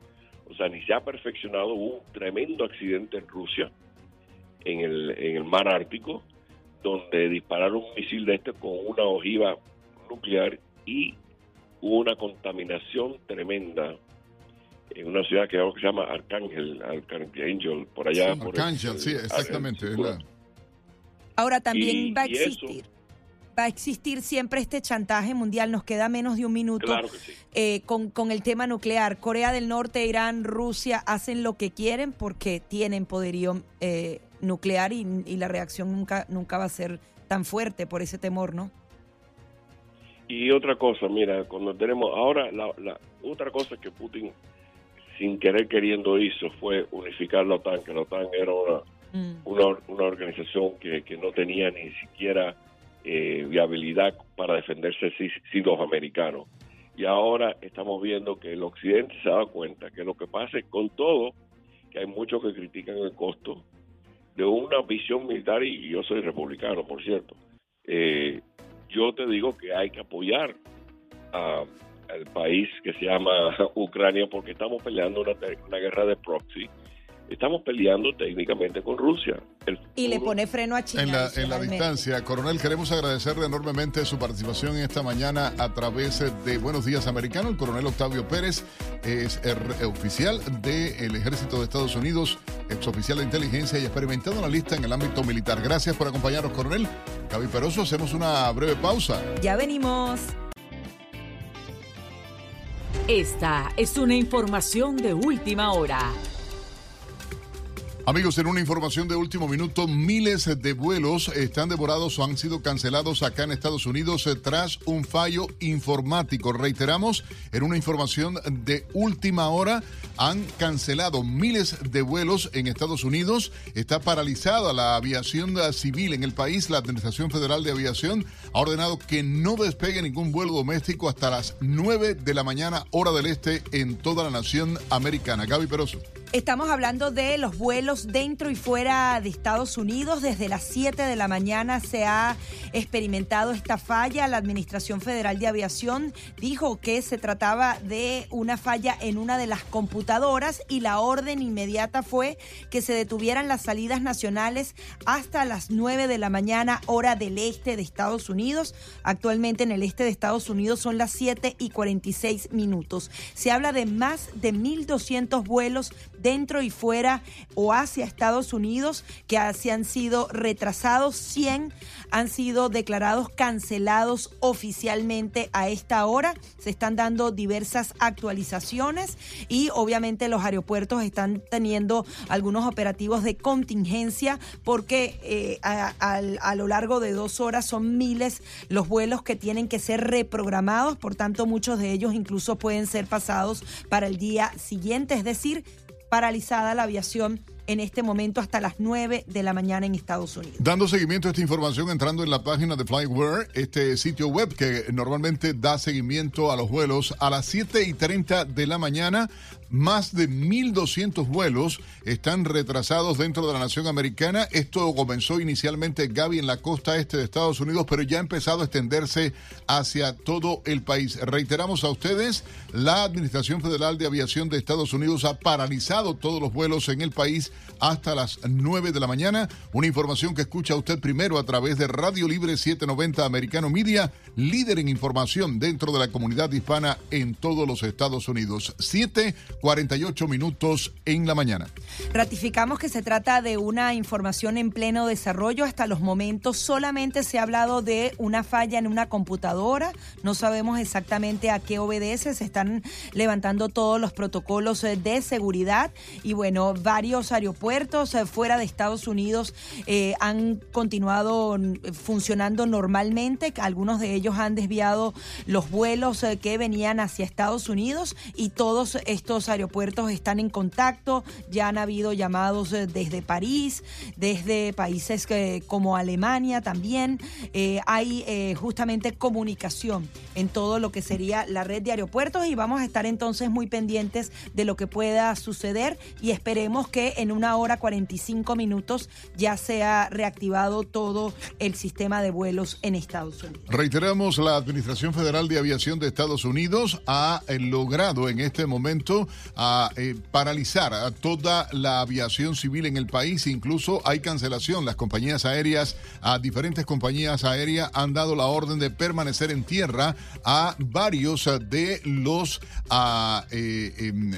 S5: O sea, ni se ha perfeccionado, un tremendo accidente en Rusia, en el, en el mar Ártico, donde dispararon un misil de este con una ojiva nuclear y hubo una contaminación tremenda en una ciudad que se llama Arcángel, Arcángel, por allá.
S2: por Arcángel, sí, exactamente.
S1: Ahora también va a existir. va a existir siempre este chantaje mundial. Nos queda menos de un minuto eh, con, con, el tema nuclear. Corea del Norte, Irán, Rusia hacen lo que quieren porque tienen poderío eh, nuclear y, la reacción nunca, nunca va a ser tan fuerte por ese temor, ¿no?
S5: Y otra cosa, mira, cuando tenemos ahora la, la otra cosa que Putin sin querer queriendo hizo fue unificar la OTAN, que la OTAN era una, mm. una, organización que, que, no tenía ni siquiera eh, viabilidad para defenderse si, si, los americanos. Y ahora estamos viendo que el occidente se ha dado cuenta que lo que pasa es con todo, que hay muchos que critican el costo de una visión militar, y yo soy republicano, por cierto, eh, yo te digo que hay que apoyar a el país que se llama Ucrania porque estamos peleando una, una guerra de proxy. Estamos peleando técnicamente con Rusia.
S1: y le pone freno a China.
S2: En la, en la distancia, coronel, queremos agradecerle enormemente su participación esta mañana a través de Buenos Días Americano. El coronel Octavio Pérez es el oficial del Ejército de Estados Unidos, exoficial de inteligencia y experimentado en la lista en el ámbito militar. Gracias por acompañarnos, coronel. Gaby Peroso, hacemos una breve pausa.
S1: Ya venimos.
S6: Esta es una información de última hora.
S2: Amigos, en una información de último minuto, miles de vuelos están devorados o han sido cancelados acá en Estados Unidos eh, tras un fallo informático. Reiteramos, en una información de última hora, han cancelado miles de vuelos en Estados Unidos. Está paralizada la aviación civil en el país. La Administración Federal de Aviación ha ordenado que no despegue ningún vuelo doméstico hasta las 9 de la mañana, hora del este, en toda la nación americana. Gaby Peroso.
S1: Estamos hablando de los vuelos dentro y fuera de Estados Unidos. Desde las 7 de la mañana se ha experimentado esta falla. La Administración Federal de Aviación dijo que se trataba de una falla en una de las computadoras y la orden inmediata fue que se detuvieran las salidas nacionales hasta las 9 de la mañana hora del este de Estados Unidos. Actualmente en el este de Estados Unidos son las 7 y 46 minutos. Se habla de más de 1.200 vuelos dentro y fuera o hacia Estados Unidos que se han sido retrasados, 100 han sido declarados cancelados oficialmente a esta hora. Se están dando diversas actualizaciones y obviamente los aeropuertos están teniendo algunos operativos de contingencia porque eh, a, lo largo de dos horas son miles los vuelos que tienen que ser reprogramados, por tanto muchos de ellos incluso pueden ser pasados para el día siguiente, es decir, paralizada la aviación en este momento hasta las 9 de la mañana en Estados Unidos.
S2: Dando seguimiento a esta información, entrando en la página de Flyware, este sitio web que normalmente da seguimiento a los vuelos a las 7 y 30 de la mañana más de 1.200 vuelos están retrasados dentro de la nación americana. Esto comenzó inicialmente, Gaby, en la costa este de Estados Unidos, pero ya ha empezado a extenderse hacia todo el país. Reiteramos a ustedes, la Administración Federal de Aviación de Estados Unidos ha paralizado todos los vuelos en el país hasta las 9 de la mañana. Una información que escucha usted primero a través de Radio Libre 790 Americano Media, líder en información dentro de la comunidad hispana en todos los Estados Unidos. 7 48 minutos en la mañana.
S1: Ratificamos que se trata de una información en pleno desarrollo. Hasta los momentos solamente se ha hablado de una falla en una computadora. No sabemos exactamente a qué obedece. Se están levantando todos los protocolos eh, de seguridad. Y bueno, varios aeropuertos eh, fuera de Estados Unidos eh, han continuado mm, funcionando normalmente. Algunos de ellos han desviado los vuelos que venían hacia Estados Unidos y todos estos aeropuertos están en contacto, ya han habido llamados eh, desde París, desde países como Alemania también. Eh, hay eh, justamente comunicación en todo lo que sería la red de aeropuertos y vamos a estar entonces muy pendientes de lo que pueda suceder y esperemos que en una hora 45 minutos ya sea reactivado todo el sistema de vuelos en Estados Unidos.
S2: Reiteramos, la Administración Federal de Aviación de Estados Unidos ha logrado en este momento a eh, paralizar a toda la aviación civil en el país. Incluso hay cancelación. Las compañías aéreas, a diferentes compañías aéreas han dado la orden de permanecer en tierra a varios de los eh, em,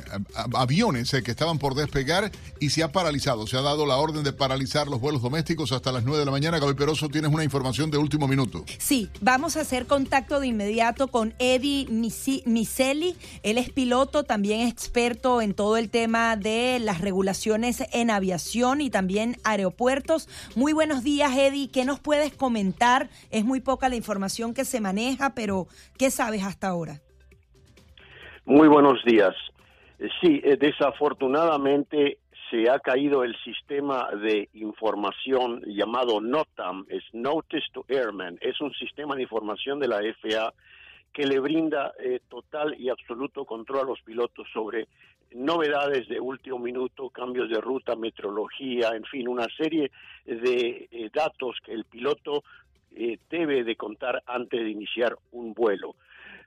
S2: aviones eh, que estaban por despegar y se ha paralizado. Se ha dado la orden de paralizar los vuelos domésticos hasta las 9 de la mañana. Gaby Peroso, tienes una información de último minuto.
S1: Sí, vamos a hacer contacto de inmediato con Eddie Miseli. Él es piloto, también experto en todo el tema de las regulaciones en aviación y también aeropuertos. Muy buenos días, Eddie. ¿Qué nos puedes comentar? Es muy poca la información que se maneja, pero ¿qué sabes hasta ahora?
S7: Muy buenos días. Sí, eh, desafortunadamente se ha caído el sistema de información llamado NOTAM, es Notice to Airmen, es un sistema de información de la FAA que le brinda eh, total y absoluto control a los pilotos sobre novedades de último minuto, cambios de ruta, metrología, en fin, una serie de eh, datos que el piloto eh, debe de contar antes de iniciar un vuelo.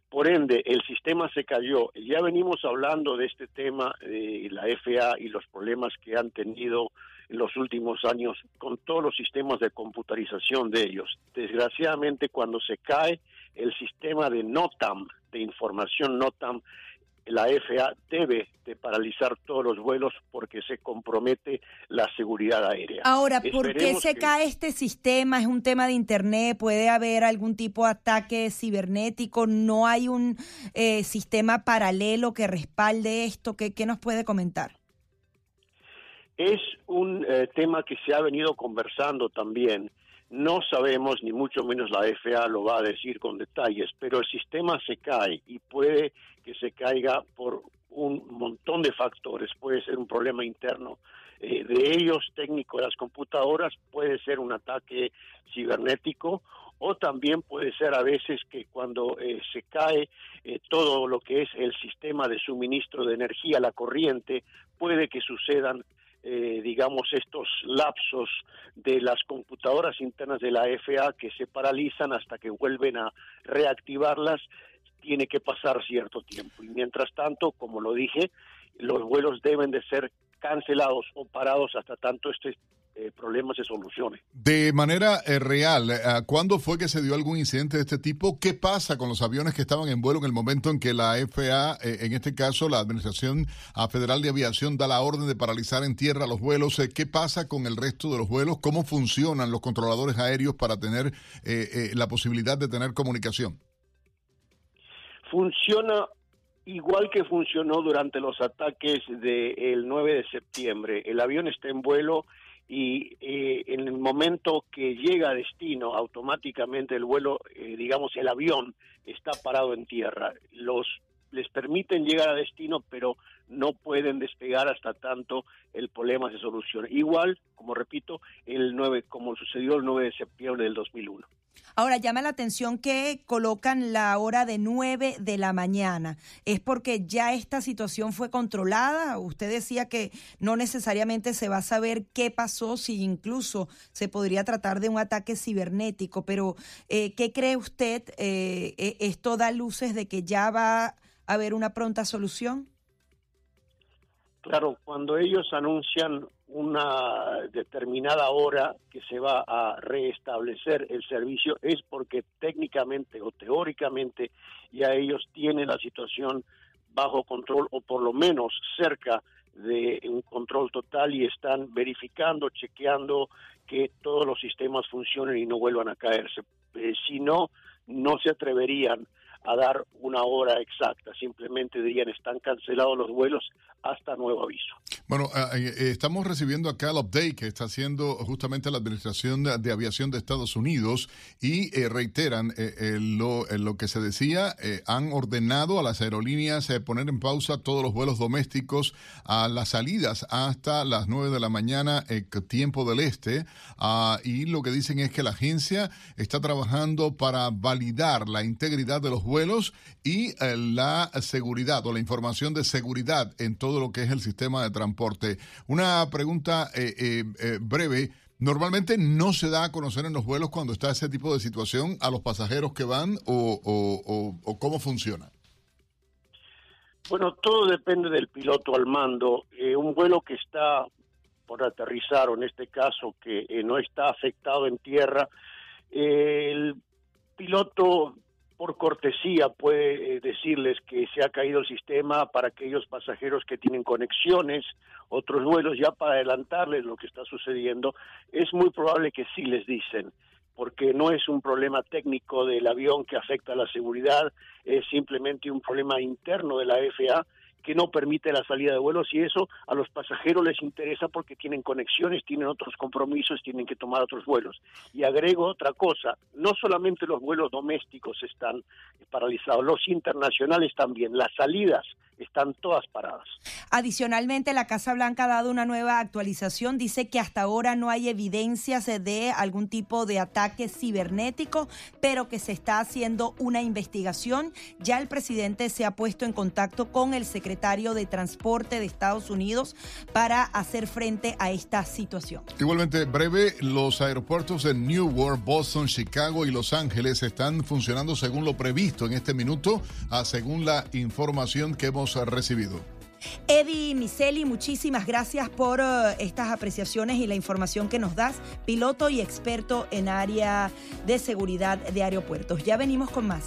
S7: Por ende, el sistema se cayó. Ya venimos hablando de este tema de la FAA y los problemas que han tenido en los últimos años con todos los sistemas de computarización de ellos. Desgraciadamente, cuando se cae el sistema de NOTAM, de información NOTAM, la FAA debe de paralizar todos los vuelos porque se compromete la seguridad aérea.
S1: Ahora, ¿por qué se cae este sistema? ¿Es un tema de Internet? ¿Puede haber algún tipo de ataque cibernético? ¿No hay un eh, sistema paralelo que respalde esto? ¿Qué, qué nos puede comentar?
S7: Es un eh, tema que se ha venido conversando también. No sabemos, ni mucho menos la FAA lo va a decir con detalles, pero el sistema se cae y puede que se caiga por un montón de factores. Puede ser un problema interno eh, de ellos, técnico de las computadoras, puede ser un ataque cibernético o también puede ser a veces que cuando eh, se cae eh, todo lo que es el sistema de suministro de energía, la corriente, puede que sucedan digamos, estos lapsos de las computadoras internas de la FAA que se paralizan hasta que vuelven a reactivarlas tiene que pasar cierto tiempo. Y mientras tanto, como lo dije, los vuelos deben de ser cancelados o parados hasta tanto este eh, problema se solucione.
S2: De manera eh, real, eh, ¿cuándo fue que se dio algún incidente de este tipo? ¿Qué pasa con los aviones que estaban en vuelo en el momento en que la FAA, en este caso la Administración Federal de Aviación, da la orden de paralizar en tierra los vuelos? ¿Qué pasa con el resto de los vuelos? ¿Cómo funcionan los controladores aéreos para tener la posibilidad de tener comunicación?
S7: funciona igual que funcionó durante los ataques del 9 de septiembre. El avión está en vuelo y eh, en el momento que llega a destino, automáticamente el vuelo, eh, digamos, el avión está parado en tierra. Los les permiten llegar a destino, pero no pueden despegar hasta tanto el problema se solucione. Igual, como repito, el 9, como sucedió el 9 de septiembre del 2001.
S1: Ahora llama la atención que colocan la hora de 9 de la mañana. ¿Es porque ya esta situación fue controlada? Usted decía que no necesariamente se va a saber qué pasó, si incluso se podría tratar de un ataque cibernético, pero eh, ¿qué cree usted? Eh, eh, ¿Esto da luces de que ya va haber una pronta solución?
S7: Claro, cuando ellos anuncian una determinada hora que se va a restablecer el servicio es porque técnicamente o teóricamente ya ellos tienen la situación bajo control o por lo menos cerca de un control total y están verificando, chequeando que todos los sistemas funcionen y no vuelvan a caerse. Eh, si no, no se atreverían a dar una hora exacta, simplemente dirían están cancelados los vuelos hasta nuevo aviso.
S2: Bueno, eh, eh, estamos recibiendo acá el update que está haciendo justamente la Administración de, Aviación de Estados Unidos y eh, reiteran lo, lo, que se decía, han ordenado a las aerolíneas poner en pausa todos los vuelos domésticos a las salidas hasta las 9 de la mañana, tiempo del este, ah, y lo que dicen es que la agencia está trabajando para validar la integridad de los vuelos y la seguridad o la información de seguridad en todo lo que es el sistema de transporte. Una pregunta eh, eh, eh, breve. Normalmente no se da a conocer en los vuelos cuando está ese tipo de situación a los pasajeros que van o, cómo funciona.
S7: Bueno, todo depende del piloto al mando. un vuelo que está por aterrizar, o en este caso que no está afectado en tierra, el piloto por cortesía puede eh, decirles que se ha caído el sistema para aquellos pasajeros que tienen conexiones, otros vuelos, ya para adelantarles lo que está sucediendo, es muy probable que sí les dicen, porque no es un problema técnico del avión que afecta a la seguridad, es simplemente un problema interno de la FAA que no permite la salida de vuelos y eso a los pasajeros les interesa porque tienen conexiones, tienen otros compromisos, tienen que tomar otros vuelos. Y agrego otra cosa, no solamente los vuelos domésticos están paralizados, los internacionales también, las salidas están todas paradas.
S1: Adicionalmente, la Casa Blanca ha dado una nueva actualización, dice que hasta ahora no hay evidencias de algún tipo de ataque cibernético, pero que se está haciendo una investigación. Ya el presidente se ha puesto en contacto con el secretario de Transporte de Estados Unidos para hacer frente a esta situación.
S2: Igualmente, breve, los aeropuertos de Newark, Boston, Chicago y Los Ángeles están funcionando según lo previsto en este minuto, según la información que hemos recibido.
S1: Eddie Miseli, muchísimas gracias por eh, estas apreciaciones y la información que nos das, piloto y experto en área de seguridad de aeropuertos. Ya venimos con más.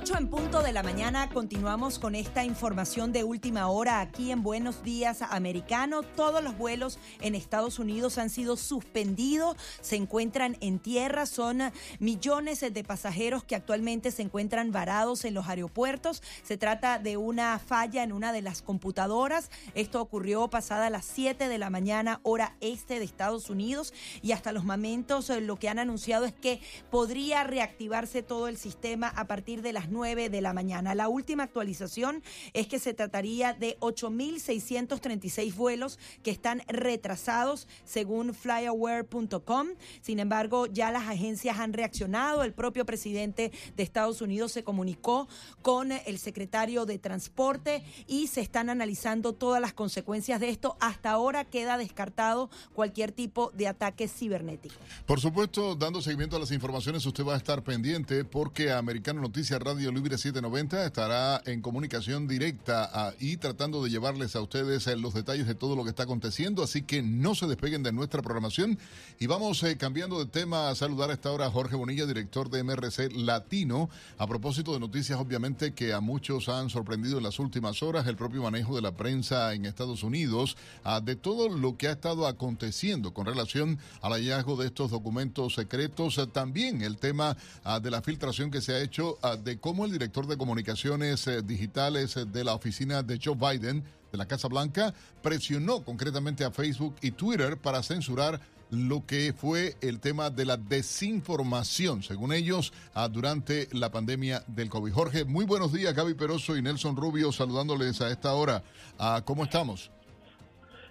S1: 8 en punto de la mañana continuamos con esta información de última hora aquí en Buenos Días Americano. Todos los vuelos en Estados Unidos han sido suspendidos, se encuentran en tierra, son millones de pasajeros que actualmente se encuentran varados en los aeropuertos. Se trata de una falla en una de las computadoras. Esto ocurrió pasada las 7 de la mañana hora este de Estados Unidos y hasta los momentos eh, lo que han anunciado es que podría reactivarse todo el sistema a partir de las 9 de la mañana. La última actualización es que se trataría de 8.636 vuelos que están retrasados según flyaware.com. Sin embargo, ya las agencias han reaccionado. El propio presidente de Estados Unidos se comunicó con el secretario de Transporte y se están analizando todas las consecuencias de esto. Hasta ahora queda descartado cualquier tipo de ataque cibernético.
S2: Por supuesto, dando seguimiento a las informaciones, usted va a estar pendiente porque Americano Noticias Radio Radio Libre 790 estará en comunicación directa ah, y tratando de llevarles a ustedes eh, los detalles de todo lo que está aconteciendo, así que no se despeguen de nuestra programación. Y vamos eh, cambiando de tema a saludar a esta hora a Jorge Bonilla, director de MRC Latino, a propósito de noticias obviamente que a muchos han sorprendido en las últimas horas, el propio manejo de la prensa en Estados Unidos, ah, de todo lo que ha estado aconteciendo con relación al hallazgo de estos documentos secretos, ah, también el tema de la filtración que se ha hecho de cómo el director de comunicaciones eh, digitales eh, de la oficina de Joe Biden de la Casa Blanca presionó concretamente a Facebook y Twitter para censurar lo que fue el tema de la desinformación, según ellos, ah, durante la pandemia del COVID. Jorge, muy buenos días, Gaby Peroso y Nelson Rubio, saludándoles a esta hora. Ah, ¿Cómo estamos?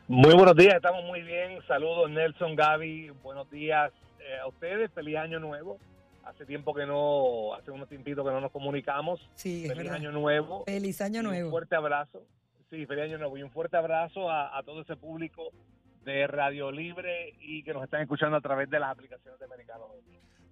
S8: Muy buenos días, estamos muy bien. Saludos, Nelson, Gaby. Buenos días eh, a ustedes. Feliz año nuevo. Hace tiempo que no, hace unos tiempitos que no nos comunicamos.
S1: Sí, es
S8: Feliz
S1: verdad.
S8: año nuevo.
S1: Feliz año
S8: Y Un
S1: nuevo.
S8: fuerte abrazo. Sí, feliz año nuevo. Y un fuerte abrazo a, a todo ese público de Radio Libre y que nos están escuchando a través de las aplicaciones de Americano.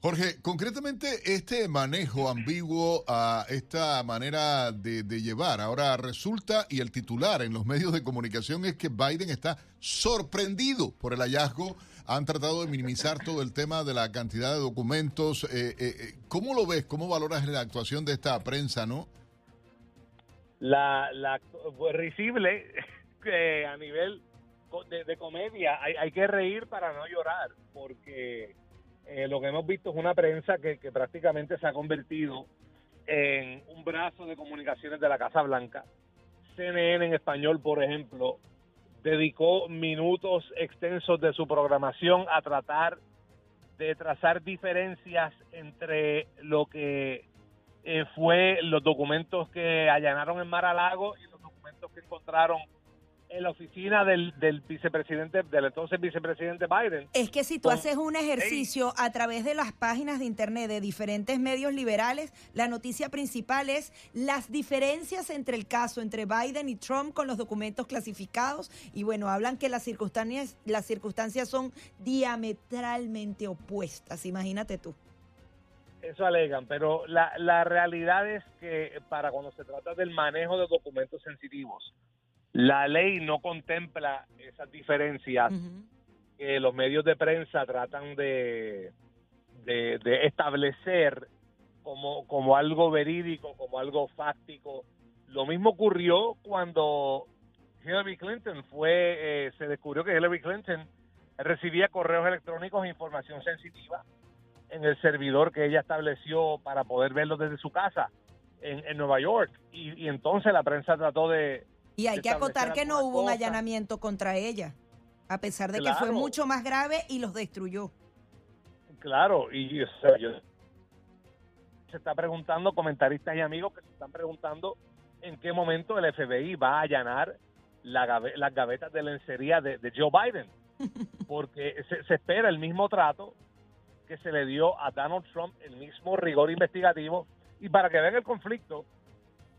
S2: Jorge, concretamente este manejo ambiguo a esta manera de, de llevar, ahora resulta, y el titular en los medios de comunicación es que Biden está sorprendido por el hallazgo. Han tratado de minimizar todo el tema de la cantidad de documentos. Eh, eh, eh, ¿Cómo lo ves? ¿Cómo valoras la actuación de esta prensa, no?
S8: La, la risible que a nivel de, comedia hay, hay que reír para no llorar porque eh, lo que hemos visto es una prensa que, que prácticamente se ha convertido en un brazo de comunicaciones de la Casa Blanca. CNN en español, por ejemplo, dedicó minutos extensos de su programación a tratar de trazar diferencias entre lo que eh, fue los documentos que allanaron en Mar-a-Lago y los documentos que encontraron en la oficina del, del vicepresidente, del entonces vicepresidente Biden.
S1: Es que si tú haces un ejercicio a través de las páginas de internet de diferentes medios liberales, la noticia principal es las diferencias entre el caso entre Biden y Trump con los documentos clasificados y bueno, hablan que las circunstancias las circunstancias son diametralmente opuestas, imagínate tú.
S8: Eso alegan, pero la, la realidad es que para cuando se trata del manejo de documentos sensitivos, la ley no contempla esas diferencias que los medios de prensa tratan de, de, de establecer como, como algo verídico, como algo fáctico. Lo mismo ocurrió cuando Hillary Clinton fue, eh, se descubrió que Hillary Clinton recibía correos electrónicos e información sensitiva en el servidor que ella estableció para poder verlos desde su casa en, en Nueva York. Y, y entonces la prensa trató de,
S1: Y hay que acotar que no hubo un
S8: cosas.
S1: allanamiento contra ella, a pesar de que fue
S8: Claro.
S1: mucho más grave y los destruyó.
S8: Claro, y o sea, yo- se está preguntando, comentaristas y amigos que se están preguntando en qué momento el FBI va a allanar la gabe- las gavetas de lencería de, de Joe Biden, porque se, se espera el mismo trato que se le dio a Donald Trump, el mismo rigor investigativo, y para que vean el conflicto,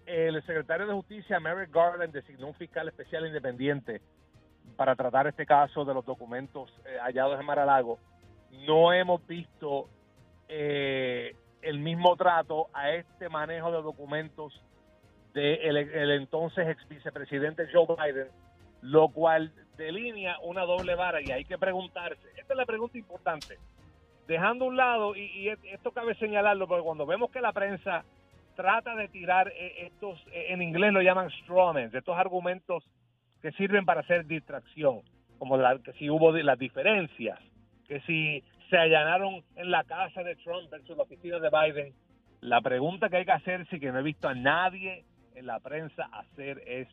S8: el secretario de Justicia, Merrick Garland, designó un fiscal especial independiente para tratar este caso de los documentos eh, hallados en Mar-a-Lago. No hemos visto eh, el mismo trato a este manejo de documentos del el entonces ex vicepresidente Joe Biden, lo cual delinea una doble vara y hay que preguntarse. Esta es la pregunta importante. Dejando un lado, y esto cabe señalarlo, porque cuando vemos que la prensa trata de tirar eh, estos, eh, en inglés lo llaman strawmen, estos argumentos que sirven para hacer distracción, como la, que si hubo las diferencias, que si se allanaron en la casa de Trump versus la oficina de Biden. La pregunta que hay que hacerse, que no he visto a nadie en la prensa hacer, es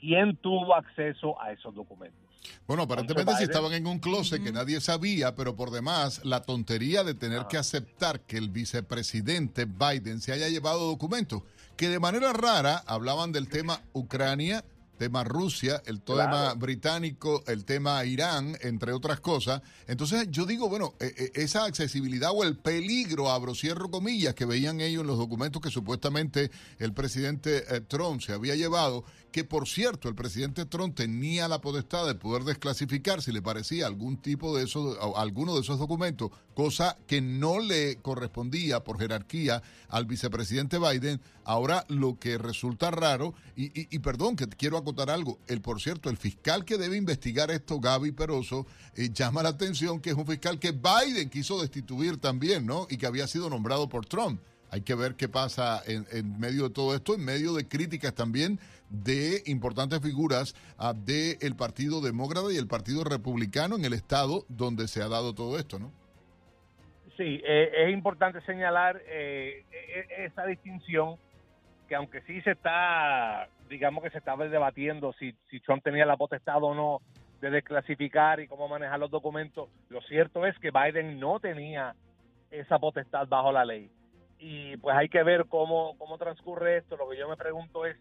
S8: quién tuvo acceso a esos documentos.
S2: Bueno, aparentemente si
S8: Biden.
S2: estaban en un closet que nadie sabía, pero por demás, la tontería de tener
S8: Ah.
S2: que aceptar que el vicepresidente Biden se haya llevado documentos que de manera rara hablaban del tema Ucrania, tema Rusia, el tema
S8: Claro.
S2: británico, el tema Irán, entre otras cosas. Entonces yo digo, bueno, eh, eh, esa accesibilidad o el peligro, abro, cierro comillas, que veían ellos en los documentos que supuestamente el presidente eh, Trump se había llevado, que por cierto, el presidente Trump tenía la potestad de poder desclasificar si le parecía algún tipo de esos, alguno de esos documentos, cosa que no le correspondía por jerarquía al vicepresidente Biden. Ahora lo que resulta raro, y, y- y perdón que quiero algo, el por cierto, el fiscal que debe investigar esto, Gaby Peroso, eh, llama la atención que es un fiscal que Biden quiso destituir también, ¿no? Y que había sido nombrado por Trump. Hay que ver qué pasa en, medio de todo esto, en medio de críticas también de importantes figuras ah, del Partido Demócrata y el Partido Republicano en el estado donde se ha dado todo esto, ¿no?
S8: Sí, eh, es importante señalar eh, e- esa distinción que aunque sí se está, digamos que se estaba debatiendo si, si Trump tenía la potestad o no de desclasificar y cómo manejar los documentos. Lo cierto es que Biden no tenía esa potestad bajo la ley. Y pues hay que ver cómo, cómo transcurre esto. Lo que yo me pregunto es,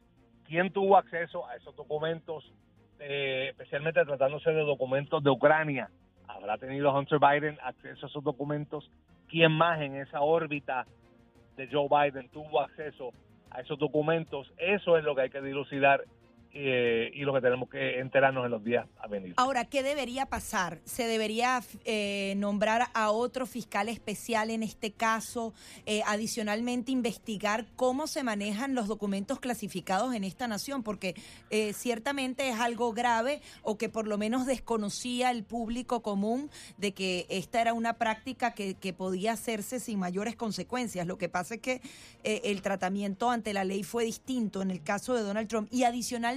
S8: ¿quién tuvo acceso a esos documentos, eh, especialmente tratándose de documentos de Ucrania? ¿Habrá tenido Hunter Biden acceso a esos documentos? ¿Quién más en esa órbita de Joe Biden tuvo acceso a esos documentos? Eso es lo que hay que dilucidar eh, y lo que tenemos que enterarnos en los días a venir.
S1: Ahora, ¿qué debería pasar? ¿Se debería eh, nombrar a otro fiscal especial en este caso? Eh, adicionalmente, investigar cómo se manejan los documentos clasificados en esta nación, porque ciertamente es algo grave o que por lo menos desconocía el público común de que esta era una práctica que, que podía hacerse sin mayores consecuencias. Lo que pasa es que el tratamiento ante la ley fue distinto en el caso de Donald Trump y adicionalmente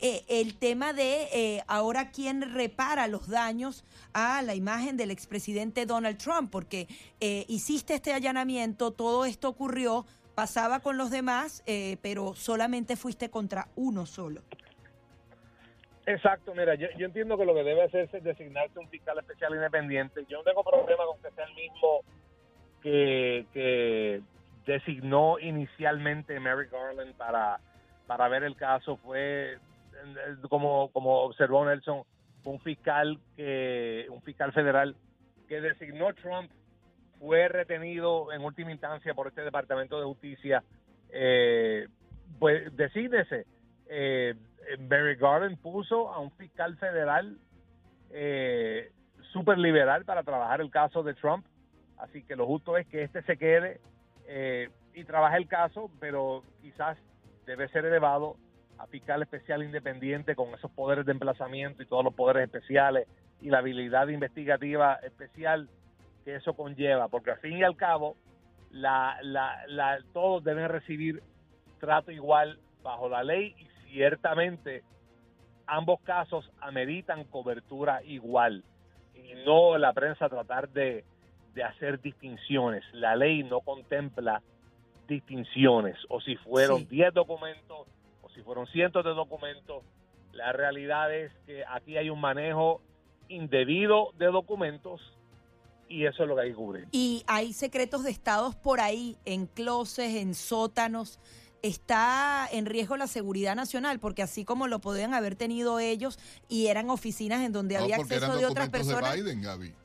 S1: eh, el tema de eh, ahora quién repara los daños a la imagen del expresidente Donald Trump, porque eh, hiciste este allanamiento, todo esto ocurrió, pasaba con los demás, pero solamente fuiste contra uno solo.
S8: Exacto, mira, yo, entiendo que lo que debe hacerse es designarse un fiscal especial independiente. Yo no tengo problema con que sea el mismo que, que designó inicialmente Mary Garland para para ver el caso fue como como observó Nelson un fiscal que un fiscal federal que designó Trump fue retenido en última instancia por este departamento de justicia. Eh, pues decídese eh, Barry Garden puso a un fiscal federal eh, super liberal para trabajar el caso de Trump. Así que lo justo es que este se quede eh, y trabaje el caso pero quizás debe ser elevado a fiscal especial independiente con esos poderes de emplazamiento y todos los poderes especiales y la habilidad investigativa especial que eso conlleva, porque al fin y al cabo todos deben recibir trato igual bajo la ley y ciertamente ambos casos ameritan cobertura igual y no la prensa tratar de hacer distinciones. La ley no contempla distinciones, o si fueron 10 documentos, o si fueron cientos de documentos. La realidad es que aquí hay un manejo indebido de documentos y eso es lo que hay que cubrir.
S1: Y hay secretos de estados por ahí, en closes, en sótanos está en riesgo la seguridad nacional, porque así como lo podían haber tenido ellos y eran oficinas en donde había acceso de otras personas.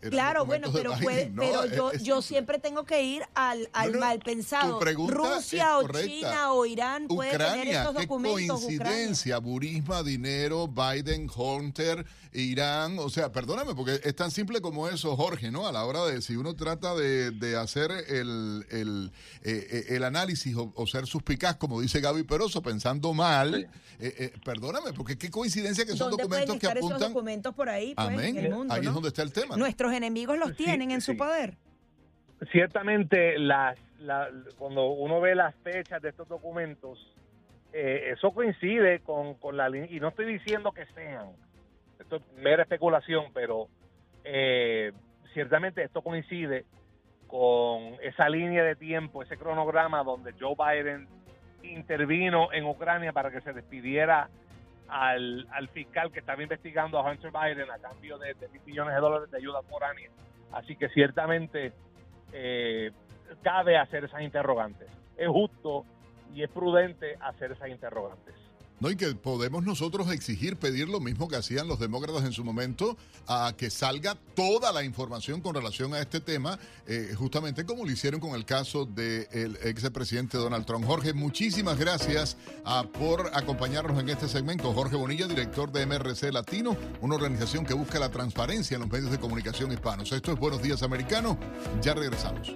S1: claro, bueno, pero, pero yo, yo siempre tengo que ir al, al mal pensado. Rusia o China o Irán puede tener estos documentos.
S2: Qué coincidencia, Burisma, dinero, Biden, Hunter, Irán, o sea, perdóname, porque es tan simple como eso, Jorge, ¿no? A la hora de si uno trata de, de hacer el, el, eh, eh, el análisis o, o ser suspicaz como dice Gaby Peroso, pensando mal. Eh, eh, perdóname, porque qué coincidencia que son documentos que apuntan. Esos
S1: documentos por ahí, pues,
S2: Amén. ahí es donde está el tema.
S1: Nuestros enemigos los tienen en su poder.
S8: Ciertamente, las, cuando uno ve las fechas de estos documentos, eh, eso coincide con, con la línea, y no estoy diciendo que sean, esto es mera especulación, pero ciertamente esto coincide con esa línea de tiempo, ese cronograma donde Joe Biden intervino en Ucrania para que se despidiera al, fiscal que estaba investigando a Hunter Biden a cambio de, mil millones de dólares de ayuda foránea. Así que ciertamente eh, cabe hacer esas interrogantes. Es justo y es prudente hacer esas interrogantes.
S2: ¿No? Y que podemos nosotros exigir, pedir lo mismo que hacían los demócratas en su momento, a que salga toda la información con relación a este tema, eh, justamente como lo hicieron con el caso del ex presidente Donald Trump. Jorge, muchísimas gracias ah, por acompañarnos en este segmento. Jorge Bonilla, director de MRC Latino, una organización que busca la transparencia en los medios de comunicación hispanos. Esto es Buenos Días Americano. Ya regresamos.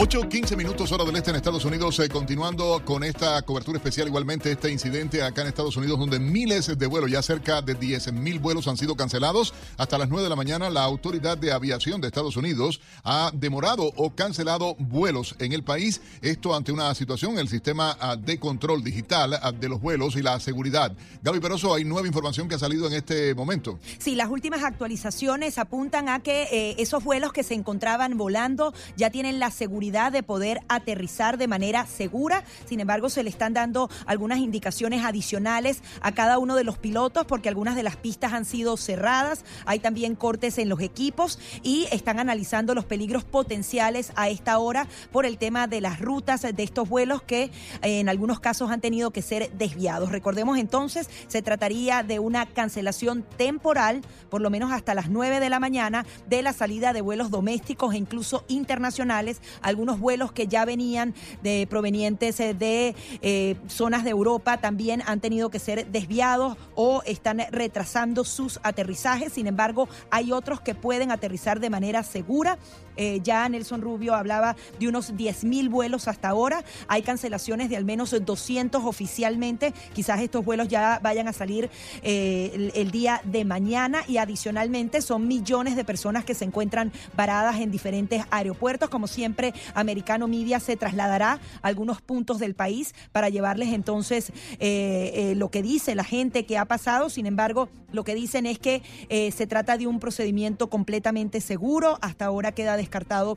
S2: 8, 15 minutos hora del este en Estados Unidos, eh, continuando con esta cobertura especial, igualmente este incidente acá en Estados Unidos, donde miles de vuelos, ya cerca de 10 mil vuelos han sido cancelados. Hasta las 9 de la mañana, la Autoridad de Aviación de Estados Unidos ha demorado o cancelado vuelos en el país. Esto ante una situación, el sistema ah, de control digital ah, de los vuelos y la seguridad. Gaby Peroso, hay nueva información que ha salido en este momento.
S1: Sí, las últimas actualizaciones apuntan a que eh, esos vuelos que se encontraban volando ya tienen la seguridad de poder aterrizar de manera segura. Sin embargo, se le están dando algunas indicaciones adicionales a cada uno de los pilotos porque algunas de las pistas han sido cerradas. Hay también cortes en los equipos y están analizando los peligros potenciales a esta hora por el tema de las rutas de estos vuelos que en algunos casos han tenido que ser desviados. Recordemos entonces, se trataría de una cancelación temporal, por lo menos hasta las 9 de la mañana, de la salida de vuelos domésticos e incluso internacionales, algunos vuelos que ya venían de provenientes eh, de eh, zonas de Europa también han tenido que ser desviados o están retrasando sus aterrizajes. Sin embargo, hay otros que pueden aterrizar de manera segura. Eh, ya Nelson Rubio hablaba de unos 10 mil vuelos hasta ahora. Hay cancelaciones de al menos 200 oficialmente. Quizás estos vuelos ya vayan a salir el, el día de mañana y adicionalmente son millones de personas que se encuentran varadas en diferentes aeropuertos. Como siempre, Americano Media se trasladará a algunos puntos del país para llevarles entonces eh, eh, lo que dice la gente que ha pasado. Sin embargo, lo que dicen es que eh, se trata de un procedimiento completamente seguro. Hasta ahora queda descartado descartado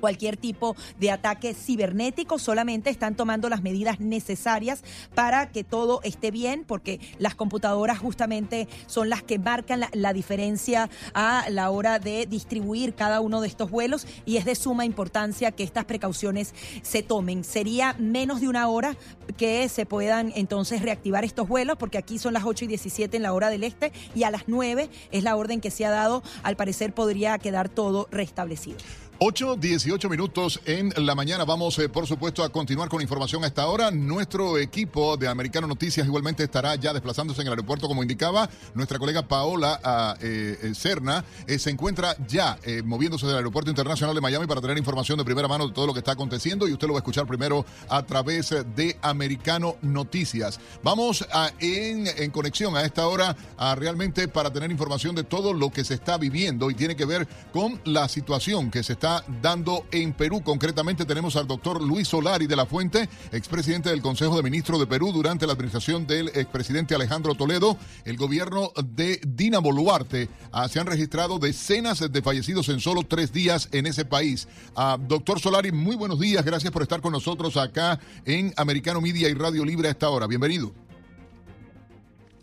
S1: cualquier tipo de ataque cibernético, solamente están tomando las medidas necesarias para que todo esté bien, porque las computadoras justamente son las que marcan la, diferencia a la hora de distribuir cada uno de estos vuelos y es de suma importancia que estas precauciones se tomen. Sería menos de una hora que se puedan entonces reactivar estos vuelos, porque aquí son las 8 y 17 en la hora del este y a las 9 es la orden que se ha dado. Al parecer podría quedar todo restablecido.
S2: 8, 18 minutos en la mañana. Vamos, eh, por supuesto, a continuar con información a esta hora. Nuestro equipo de Americano Noticias igualmente estará ya desplazándose en el aeropuerto, como indicaba. Nuestra colega Paola ah, eh, eh, Serna se encuentra ya moviéndose del Aeropuerto Internacional de Miami para tener información de primera mano de todo lo que está aconteciendo y usted lo va a escuchar primero a través de Americano Noticias. Vamos a, en, en conexión a esta hora a realmente para tener información de todo lo que se está viviendo y tiene que ver con la situación que se está dando en Perú. Concretamente tenemos al doctor Luis Solari de la Fuente, expresidente del Consejo de Ministros de Perú durante la administración del expresidente Alejandro Toledo. El gobierno de Dina Boluarte ah, se han registrado decenas de fallecidos en solo tres días en ese país. Ah, doctor Solari, muy buenos días. Gracias por estar con nosotros acá en Americano Media y Radio Libre a esta hora. Bienvenido.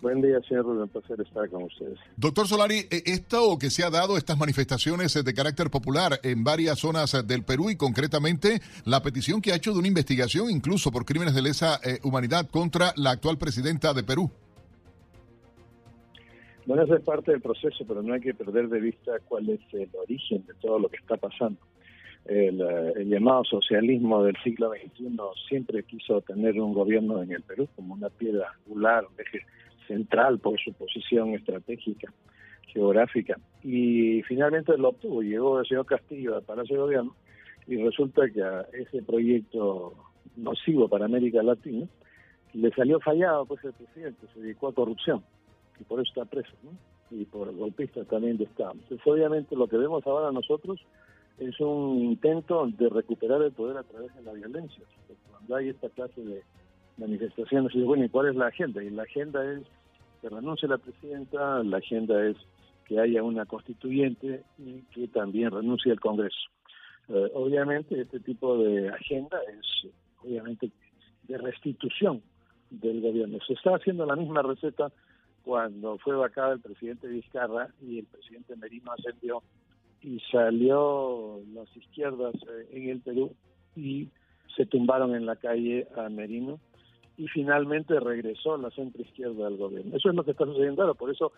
S9: Buen día, señor. Un placer estar con ustedes.
S2: Doctor Solari, eh, esto que se ha dado, estas manifestaciones eh, de carácter popular en varias zonas eh, del Perú y concretamente la petición que ha hecho de una investigación incluso por crímenes de lesa humanidad contra la actual presidenta de Perú.
S9: Bueno, eso es parte del proceso, pero no hay que perder de vista cuál es el origen de todo lo que está pasando. El, el, llamado socialismo del siglo XXI siempre quiso tener un gobierno en el Perú como una piedra angular, un eje central por su posición estratégica, geográfica. Y finalmente lo obtuvo, llegó el señor Castillo al Palacio de Gobierno y resulta que a ese proyecto nocivo para América Latina le salió fallado, pues el presidente se dedicó a corrupción y por eso está preso, ¿no? y por golpistas también de Estado. Entonces, obviamente lo que vemos ahora nosotros es un intento de recuperar el poder a través de la violencia. Cuando hay esta clase de manifestaciones, bueno, ¿y cuál es la agenda? Y la agenda es que renuncie la presidenta, la agenda es que haya una constituyente y que también renuncie el Congreso. Eh, obviamente este tipo de agenda es obviamente de restitución del gobierno. Se está haciendo la misma receta cuando fue vacado el presidente Vizcarra y el presidente Merino ascendió y salió las izquierdas eh, en el Perú y se tumbaron en la calle a Merino y finalmente regresó la centro izquierda del gobierno. Eso es lo que está sucediendo ahora, por eso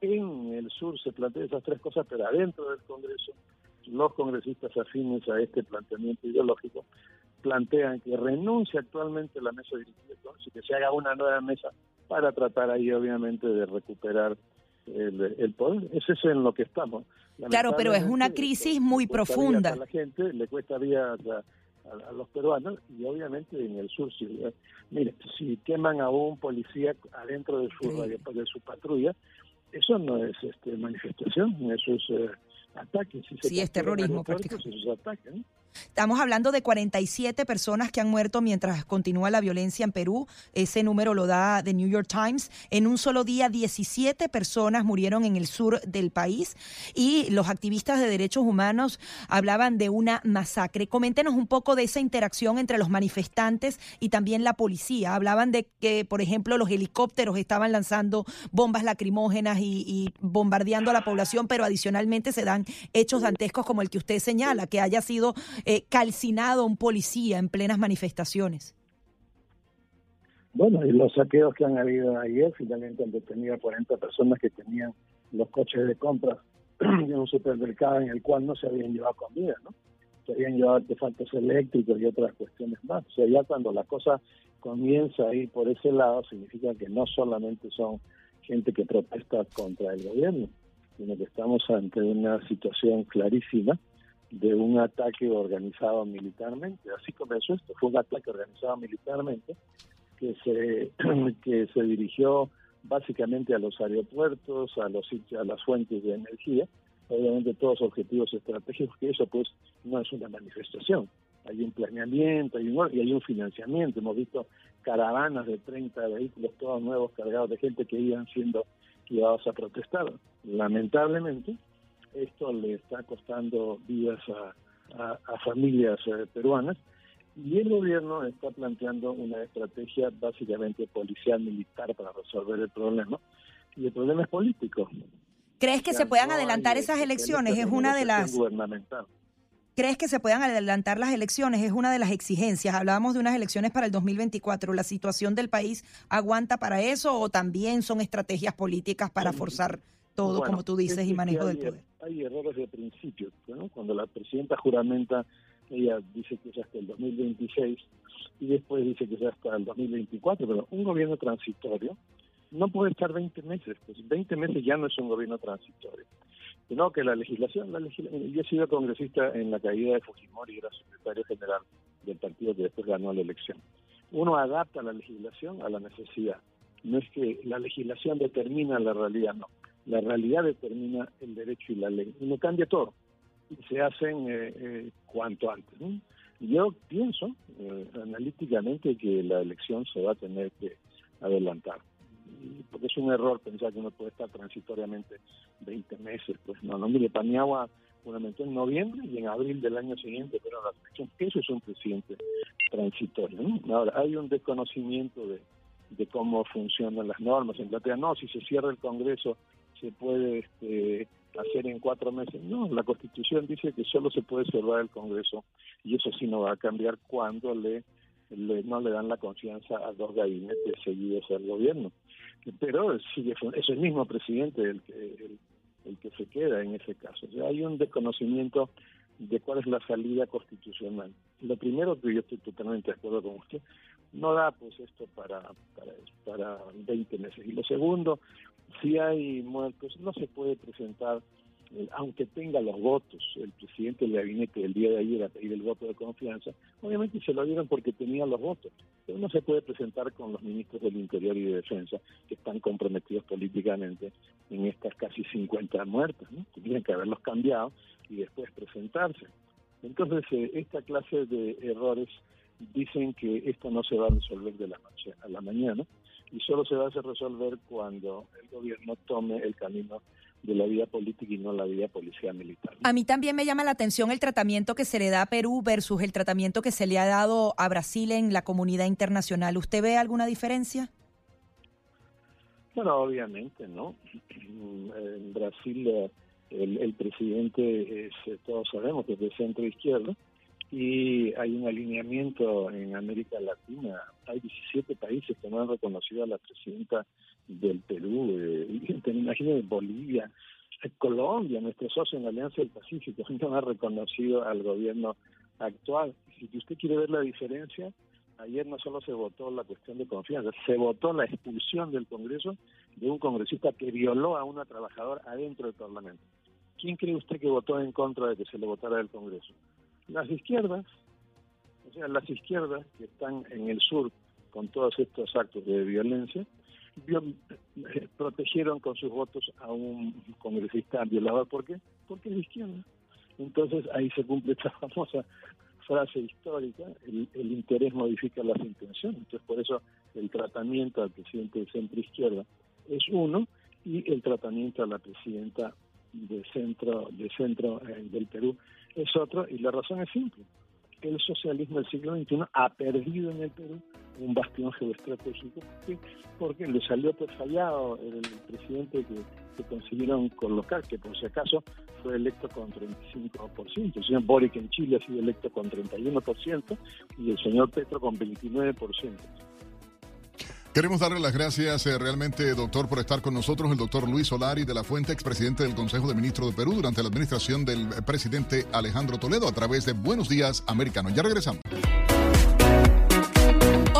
S9: en el sur se plantean esas tres cosas, pero adentro del Congreso los congresistas afines a este planteamiento ideológico plantean que renuncie actualmente la mesa directiva y que se haga una nueva mesa para tratar ahí obviamente de recuperar el, poder. Es eso en lo que estamos.
S1: Claro, pero es una crisis muy profunda.
S9: A la gente le cuesta vida a, los peruanos y obviamente en el sur. Si, mire, si queman a un policía adentro de su, de, su patrulla, eso no es este, manifestación, eso es eh, ataque.
S1: Si sí, es terrorismo
S9: prácticamente. Eso es ataque.
S1: Estamos hablando de 47 personas que han muerto mientras continúa la violencia en Perú. Ese número lo da The New York Times. En un solo día, 17 personas murieron en el sur del país y los activistas de derechos humanos hablaban de una masacre. Coméntenos un poco de esa interacción entre los manifestantes y también la policía. Hablaban de que, por ejemplo, los helicópteros estaban lanzando bombas lacrimógenas y, bombardeando a la población, pero adicionalmente se dan hechos dantescos como el que usted señala, que haya sido eh, calcinado un policía en plenas manifestaciones.
S9: Bueno, y los saqueos que han habido ayer, finalmente han detenido a 40 personas que tenían los coches de compra en un supermercado en el cual no se habían llevado comida, ¿no? Se habían llevado artefactos eléctricos y otras cuestiones más. O sea, ya cuando la cosa comienza a ir por ese lado, significa que no solamente son gente que protesta contra el gobierno, sino que estamos ante una situación clarísima de un ataque organizado militarmente. Así comenzó esto, fue un ataque organizado militarmente que se, que se dirigió básicamente a los aeropuertos, a los a las fuentes de energía, obviamente todos objetivos estratégicos, que eso pues no es una manifestación. Hay un planeamiento hay un, y hay un financiamiento. Hemos visto caravanas de 30 vehículos todos nuevos cargados de gente que iban siendo llevados a protestar. Lamentablemente, esto le está costando vidas a, a, familias eh, peruanas y el gobierno está planteando una estrategia básicamente policial militar para resolver el problema y el problema es político.
S1: ¿Crees que se puedan adelantar esas elecciones? Es una de las
S9: gubernamental.
S1: ¿Crees que se puedan adelantar las elecciones? Es una de las exigencias. Hablábamos de unas elecciones para el 2024. ¿La situación del país aguanta para eso o también son estrategias políticas para forzar todo, como tú dices, y manejo del poder?
S9: Hay errores de principio. Cuando la presidenta juramenta, ella dice que es hasta el 2026 y después dice que es hasta el 2024, pero un gobierno transitorio no puede estar 20 meses. Pues 20 meses ya no es un gobierno transitorio. No, que la legislación, la yo he sido congresista en la caída de Fujimori y era secretario general del partido que después ganó la elección. Uno adapta la legislación a la necesidad. No es que la legislación determina la realidad, no. La realidad determina el derecho y la ley. Uno cambia todo y se hacen eh, eh, cuanto antes. Yo pienso eh, analíticamente que la elección se va a tener que adelantar porque es un error pensar que uno puede estar transitoriamente 20 meses. Pues no, no, mire, Paniagua fundamentó en noviembre y en abril del año siguiente, pero la elección, eso es un presidente transitorio. Ahora, hay un desconocimiento de, de cómo funcionan las normas. En Platea, no, si se cierra el Congreso se puede este, hacer en cuatro meses. No, la Constitución dice que solo se puede cerrar el Congreso y eso sí no va a cambiar cuando le, no le dan la confianza a dos gabinetes seguidos al gobierno pero sigue es el mismo presidente el que el, que se queda en ese caso. Hay un desconocimiento de cuál es la salida constitucional. Lo primero que yo estoy totalmente de acuerdo con usted, no da pues esto para, para, para 20 meses. Y lo segundo, si hay muertos, no se puede presentar eh, aunque tenga los votos, el presidente del gabinete el día de ayer a pedir el voto de confianza, obviamente se lo dieron porque tenía los votos, pero no se puede presentar con los ministros del Interior y de Defensa que están comprometidos políticamente en estas casi 50 muertes, ¿no? Tendrían que haberlos cambiado y después presentarse. Entonces, eh, esta clase de errores dicen que esto no se va a resolver de la noche a la mañana y solo se va a hacer resolver cuando el gobierno tome el camino de la vida política y no la vida policía militar.
S1: A mí también me llama la atención el tratamiento que se le da a Perú versus el tratamiento que se le ha dado a Brasil en la comunidad internacional. ¿Usted ve alguna diferencia?
S9: Bueno, obviamente, ¿no? En Brasil eh, el, el presidente es, eh, todos sabemos que es de centro izquierda y hay un alineamiento en América Latina. Hay 17 países que no han reconocido a la presidenta del Perú, eh, te imagino Bolivia, Colombia, nuestro socio en la Alianza del Pacífico, no ha reconocido al gobierno actual. Si usted quiere ver la diferencia, ayer no solo se votó la cuestión de confianza, se votó la expulsión del Congreso de un congresista que violó a una trabajadora adentro del Parlamento. ¿Quién cree usted que votó en contra de que se le votara del Congreso? Las izquierdas, o sea, las izquierdas que están en el sur con todos estos actos de violencia, protegieron con sus votos a un congresista violador. ¿Por qué? Porque es izquierda. Entonces ahí se cumple esta famosa frase histórica, el, interés modifica las intenciones. Entonces por eso el tratamiento al presidente de centro izquierda es uno y el tratamiento a la presidenta de centro, de centro eh, del Perú es otro. Y la razón es simple el socialismo del siglo XXI ha perdido en el Perú un bastión geoestratégico porque le salió pues fallado el presidente que, consiguieron colocar, que por si acaso fue electo con 35%. El señor Boric en Chile ha sido electo con 31% y el señor Petro con 29%.
S2: Queremos darle las gracias eh, realmente, doctor, por estar con nosotros, el doctor Luis Solari de la Fuente, expresidente del Consejo de Ministros de Perú durante la administración del presidente Alejandro Toledo a través de Buenos Días Americano. Ya regresamos.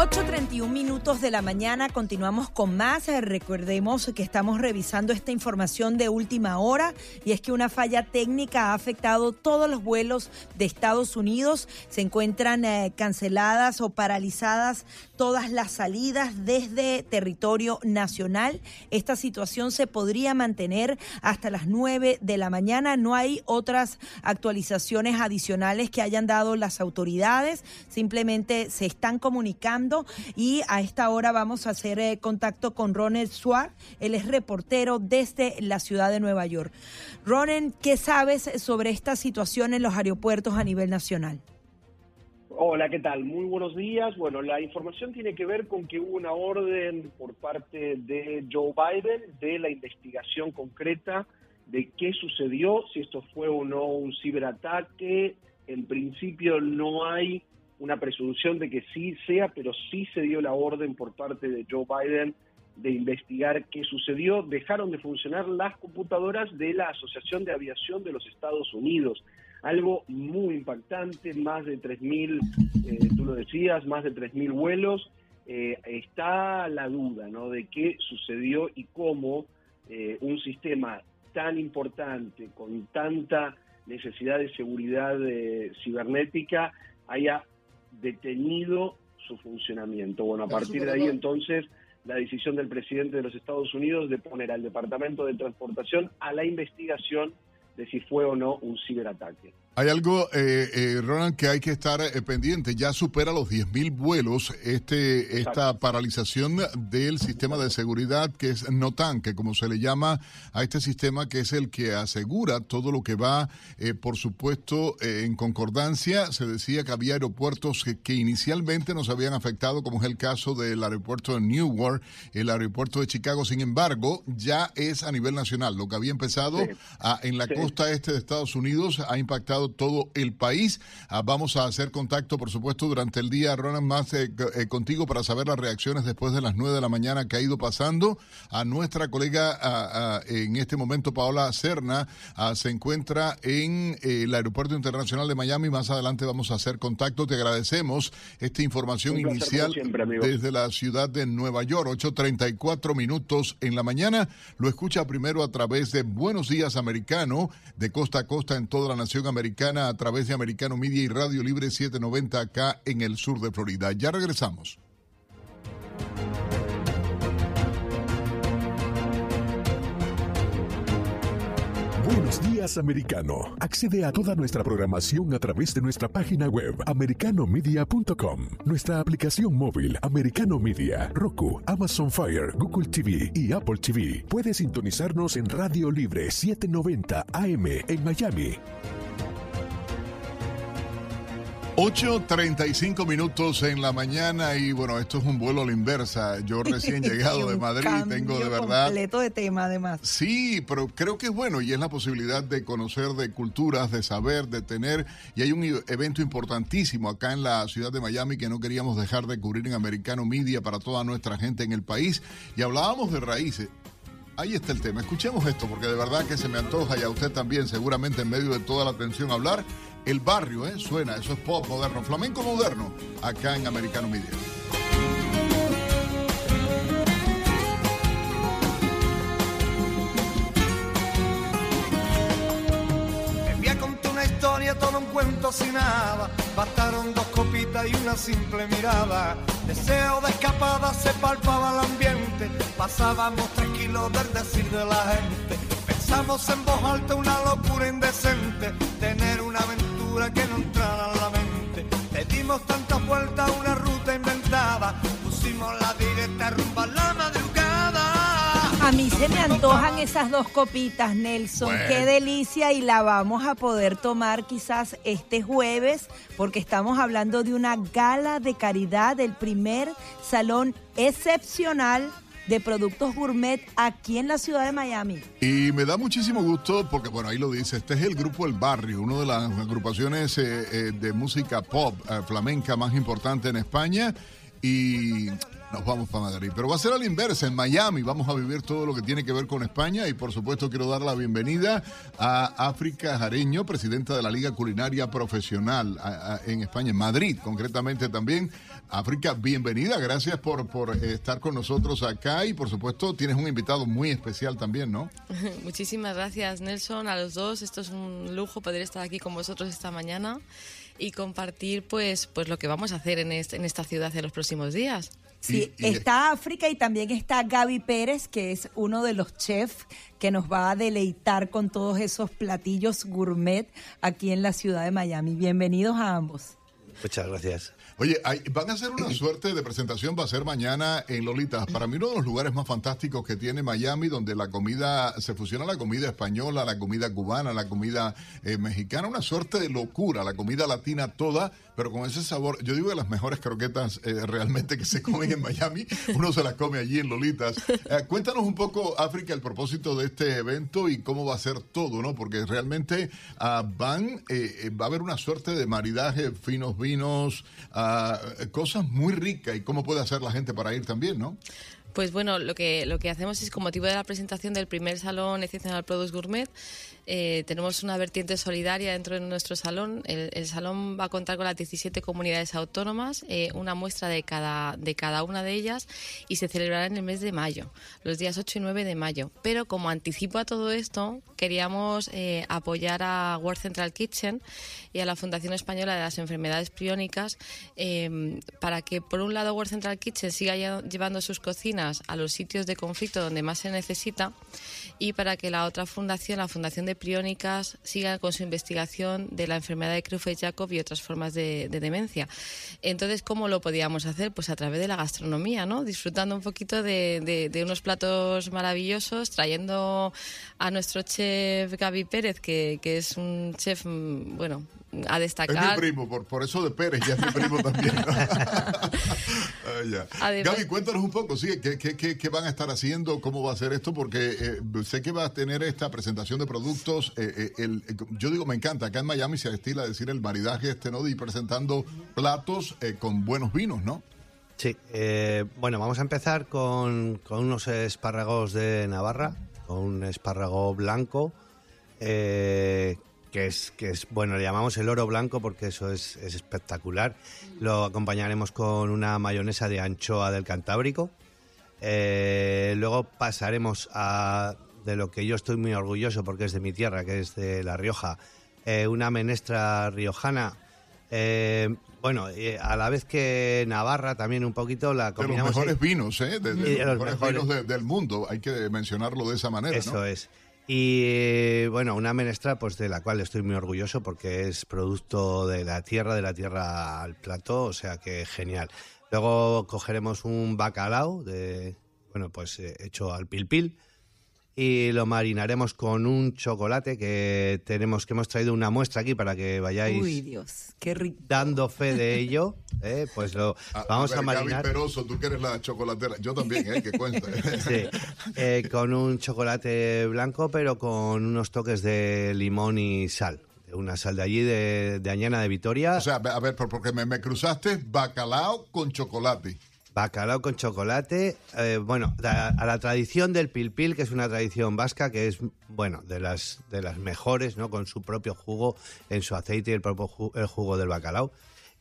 S1: 8.31 minutos de la mañana, continuamos con más. Eh, recordemos que estamos revisando esta información de última hora y es que una falla técnica ha afectado todos los vuelos de Estados Unidos. Se encuentran eh, canceladas o paralizadas todas las salidas desde territorio nacional. Esta situación se podría mantener hasta las 9 de la mañana. No hay otras actualizaciones adicionales que hayan dado las autoridades. Simplemente se están comunicando y a esta hora vamos a hacer eh, contacto con Ronen Suárez. Él es reportero desde la ciudad de Nueva York. Ronen, ¿qué sabes sobre esta situación en los aeropuertos a nivel nacional?
S10: Hola, ¿qué tal? Muy buenos días. Bueno, la información tiene que ver con que hubo una orden por parte de Joe Biden de la investigación concreta de qué sucedió, si esto fue o no un ciberataque. En principio no hay una presunción de que sí sea, pero sí se dio la orden por parte de Joe Biden de investigar qué sucedió. Dejaron de funcionar las computadoras de la Asociación de Aviación de los Estados Unidos. Algo muy impactante, más de 3.000, eh, tú lo decías, más de 3.000 vuelos. Eh, está la duda ¿no? de qué sucedió y cómo eh, un sistema tan importante, con tanta necesidad de seguridad cibernética, haya detenido su funcionamiento. Bueno, a partir de ahí entonces la decisión del presidente de los Estados Unidos de poner al Departamento de Transportación a la investigación de si fue o no un ciberataque.
S2: Hay algo, eh, eh, Ronald, que hay que estar eh, pendiente. Ya supera los 10.000 vuelos este, esta paralización del sistema de seguridad que es NOTAN, que como se le llama a este sistema que es el que asegura todo lo que va, eh, por supuesto, en concordancia. Se decía que había aeropuertos que, inicialmente nos habían afectado, como es el caso del aeropuerto de Newark, el aeropuerto de Chicago. Sin embargo, ya es a nivel nacional. Lo que había empezado en la costa este de Estados Unidos ha impactado todo el país. Ah, vamos a hacer contacto, por supuesto, durante el día, Ronald, más eh, eh, contigo para saber las reacciones después de las 9 de la mañana que ha ido pasando. A nuestra colega en este momento, Paola Cerna, ah, se encuentra en eh, el Aeropuerto Internacional de Miami. Más adelante vamos a hacer contacto. Te agradecemos esta información inicial desde la ciudad de Nueva York. 8.34 minutos en la mañana. Lo escucha primero a través de Buenos Días Americano, de costa a costa en toda la nación americana a través de Americano Media y Radio Libre 790 acá en el sur de Florida. Ya regresamos.
S3: Buenos días, americano. Accede a toda nuestra programación a través de nuestra página web, americanomedia.com, nuestra aplicación móvil, Americano Media, Roku, Amazon Fire, Google TV y Apple TV. Puedes sintonizarnos en Radio Libre 790 AM en Miami.
S2: 8.35 minutos en la mañana y bueno, esto es un vuelo a la inversa. Yo recién llegado de Madrid tengo de verdad...
S1: Completo de tema además.
S2: Sí, pero creo que es bueno y es la posibilidad de conocer de culturas, de saber, de tener... Y hay un evento importantísimo acá en la ciudad de Miami que no queríamos dejar de cubrir en Americano Media para toda nuestra gente en el país. Y hablábamos de raíces ahí está el tema. Escuchemos esto porque de verdad que se me antoja y a usted también seguramente en medio de toda la atención hablar el barrio, ¿eh? Suena, eso es pop moderno, flamenco moderno, acá en Americano Media.
S11: Todo un cuento sin nada. Bastaron dos copitas y una simple mirada. Deseo de escapada se palpaba el ambiente. Pasábamos tranquilos del decir de la gente Pensamos en voz alta una locura indecente, tener una aventura que no entrara a la mente. Le dimos tantas vueltas a una ruta inventada, pusimos la directa rumba a la madrugada.
S1: A mí se me antojan esas dos copitas, Nelson.
S2: Bueno.
S1: Qué delicia y la vamos a poder tomar quizás este jueves porque estamos hablando de una gala de caridad del primer salón excepcional de productos gourmet aquí en la ciudad de Miami.
S2: Y me da muchísimo gusto porque, bueno, ahí lo dice, este es el grupo El Barrio, una de las agrupaciones eh, eh, de música pop eh, flamenca más importante en España. Y nos vamos para Madrid. Pero va a ser a la inversa, en Miami vamos a vivir todo lo que tiene que ver con España. Y por supuesto quiero dar la bienvenida a África Jareño, presidenta de la Liga Culinaria Profesional en España, en Madrid concretamente también. África, bienvenida, gracias por, por estar con nosotros acá y por supuesto tienes un invitado muy especial también, ¿no?
S12: Muchísimas gracias, Nelson, a los dos. Esto es un lujo poder estar aquí con vosotros esta mañana y compartir pues, pues lo que vamos a hacer en esta ciudad en los próximos días.
S1: Sí, está África y también está Gaby Pérez, que es uno de los chefs que nos va a deleitar con todos esos platillos gourmet aquí en la ciudad de Miami. Bienvenidos a ambos.
S13: Muchas gracias.
S2: Oye, hay- van a hacer una suerte de presentación, va a ser mañana en Lolitas. Para mí uno de los lugares más fantásticos que tiene Miami, donde la comida, se fusiona la comida española, la comida cubana, la comida eh, mexicana, una suerte de locura, la comida latina toda, pero con ese sabor. Yo digo que las mejores croquetas eh, realmente que se comen en Miami, uno se las come allí en Lolitas. Eh, cuéntanos un poco, África, el propósito de este evento y cómo va a ser todo, ¿no? Porque realmente ah, van, eh, va a haber una suerte de maridaje, finos vinos, ah, cosas muy ricas y cómo puede hacer la gente para ir también, ¿no?
S12: Pues bueno, lo que, lo que hacemos es con motivo de la presentación del primer Salón Excepcional Produce Gourmet, eh, tenemos una vertiente solidaria dentro de nuestro salón. El, salón va a contar con las 17 comunidades autónomas, eh, una muestra de cada, de cada una de ellas y se celebrará en el mes de mayo, los días 8 y 9 de mayo. Pero como anticipo a todo esto, queríamos eh, apoyar a World Central Kitchen y a la Fundación Española de las Enfermedades Priónicas eh, para que, por un lado, World Central Kitchen siga lle- llevando sus cocinas a los sitios de conflicto donde más se necesita y para que la otra fundación, la Fundación de Priónicas, siga con su investigación de la enfermedad de Creutzfeldt-Jakob y otras formas de, de demencia. Entonces, ¿cómo lo podíamos hacer? Pues a través de la gastronomía, ¿no? Disfrutando un poquito de unos platos maravillosos, trayendo a nuestro chef Gaby Pérez, que, que es un chef, mm, bueno, a
S2: Es
S12: destacar.
S2: mi primo, por, por eso de Pérez, ya es mi primo también. Ah, ya. Gaby, cuéntanos un poco, sí, ¿qué, qué, qué- qué van a estar haciendo? ¿Cómo va a ser esto? Porque eh, sé que va a tener esta presentación de productos. eh, eh, el- eh, yo digo, me encanta, acá en Miami se estila decir el maridaje este, ¿no? Y presentando platos eh, con buenos vinos, ¿no?
S13: Sí, eh, bueno, vamos a empezar con, con unos espárragos de Navarra, con un espárrago blanco, eh, que es, que es, bueno, le llamamos el oro blanco porque eso es, es espectacular. Lo acompañaremos con una mayonesa de anchoa del Cantábrico. Eh, luego pasaremos a de lo que yo estoy muy orgulloso porque es de mi tierra, que es de La Rioja, eh, una menestra riojana. eh, bueno, a la vez que Navarra también un poquito la
S2: De los
S13: combinamos.
S2: mejores
S13: ahí.
S2: vinos, ¿eh? De, de
S13: Y de
S2: los
S13: los
S2: mejores,
S13: mejores.
S2: vinos de- del mundo, hay que mencionarlo de esa manera,
S13: Eso
S2: ¿no?
S13: es. Y bueno, una menestra pues de la cual estoy muy orgulloso porque es producto de la tierra, de la tierra al plato, o sea que genial. Luego cogeremos un bacalao de bueno, pues eh, hecho al pil pil y lo marinaremos con un chocolate que tenemos que hemos traído una muestra aquí para que vayáis
S1: Uy, Dios, qué rico.
S13: dando fe de ello, ¿eh? pues lo vamos a,
S2: ver,
S13: marinar.
S2: Gaby Peroso, tú que eres la chocolatera. Yo también, ¿eh? Que cuenta.
S13: Sí, eh, con un chocolate blanco, pero con unos toques de limón y sal. De una sal de allí, de, de Añana de Vitoria.
S2: O sea, a ver, por- porque me, me cruzaste bacalao con chocolate.
S13: Bacalao con chocolate. eh, bueno, a, la tradición del pilpil, que es una tradición vasca, que es, bueno, de las, de las mejores, ¿no? Con su propio jugo en su aceite y el propio ju- el jugo del bacalao.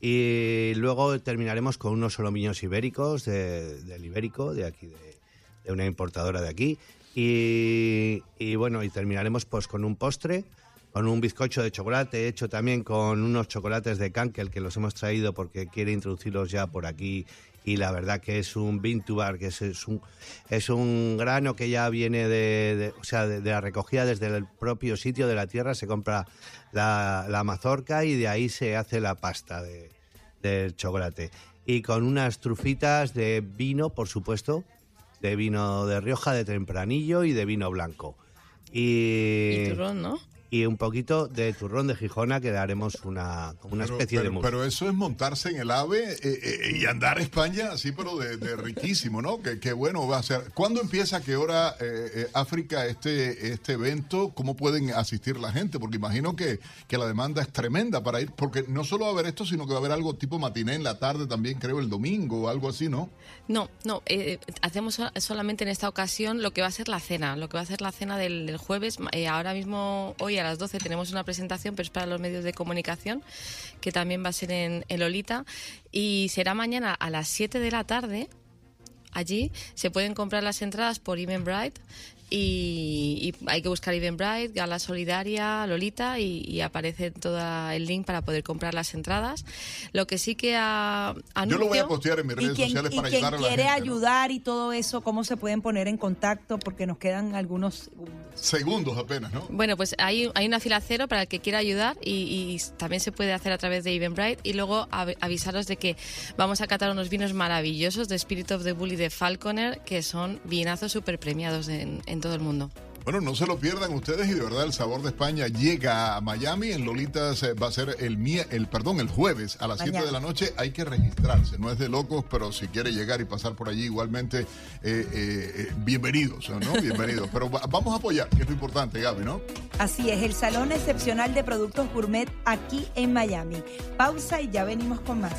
S13: Y luego terminaremos con unos solomillos ibéricos de- del ibérico, de aquí, de, de una importadora de aquí. Y, y bueno, y terminaremos pues con un postre con un bizcocho de chocolate hecho también con unos chocolates de Cankel que los hemos traído porque quiere introducirlos ya por aquí y la verdad que es un bean to bar, que es, es un es un grano que ya viene de, o sea, de, la recogida desde el propio sitio de la tierra, se compra la, mazorca y de ahí se hace la pasta de, del chocolate. Y con unas trufitas de vino, por supuesto, de vino de Rioja, de tempranillo y de vino blanco. Y,
S12: ¿no?
S13: Y un poquito de turrón de Gijona que le haremos una, una
S2: Pero,
S13: especie de
S2: pero- eso es montarse en el ave eh, eh, y andar a España así, pero de, de riquísimo, ¿no? Que, que bueno va a ser. ¿Cuándo empieza, a qué hora eh, eh, África este, este evento? ¿Cómo pueden asistir la gente? Porque imagino que, que la demanda es tremenda para ir, porque no solo va a haber esto, sino que va a haber algo tipo matiné en la tarde también, creo, el domingo o algo así, ¿no?
S12: No, no, eh, hacemos so- solamente en esta ocasión lo que va a ser la cena, lo que va a ser la cena del, del jueves. Eh, ahora mismo, hoy a las 12 tenemos una presentación, pero es para los medios de comunicación, que también va a ser en, en Lolita, y será mañana a las 7 de la tarde. Allí se pueden comprar las entradas por Eventbrite y, y hay que buscar Eventbrite, Gala Solidaria, Lolita y, y aparece todo el link para poder comprar las entradas. Lo que sí que a,
S2: Yo lo voy a
S12: anuncio-
S2: postear en mis
S1: Y
S2: redes
S1: quien,
S2: sociales
S1: y
S2: para
S1: quien
S2: ayudar a la
S1: quiere
S2: gente. ¿no?
S1: ayudar y todo eso, ¿cómo se pueden poner en contacto? Porque nos quedan algunos segundos.
S2: Segundos apenas, ¿no?
S12: Bueno, pues hay, hay una fila cero para el que quiera ayudar y, y también se puede hacer a través de Eventbrite y luego av- avisaros de que vamos a catar unos vinos maravillosos de Spirit of the Bull y de Falconer que son vinazos súper premiados en, en todo el mundo.
S2: Bueno, no se lo pierdan ustedes y de verdad el sabor de España llega a Miami. En Lolitas eh, va a ser el, mie- el perdón, el jueves a las 7
S1: Mañana.
S2: de la noche. Hay que registrarse, no es de locos, pero si quiere llegar y pasar por allí igualmente, eh, eh, eh, bienvenidos, ¿no? Bienvenidos. Pero va- vamos a apoyar, que es lo importante, Gaby, ¿no?
S1: Así es, el Salón Excepcional de Productos Gourmet aquí en Miami. Pausa y ya venimos con más.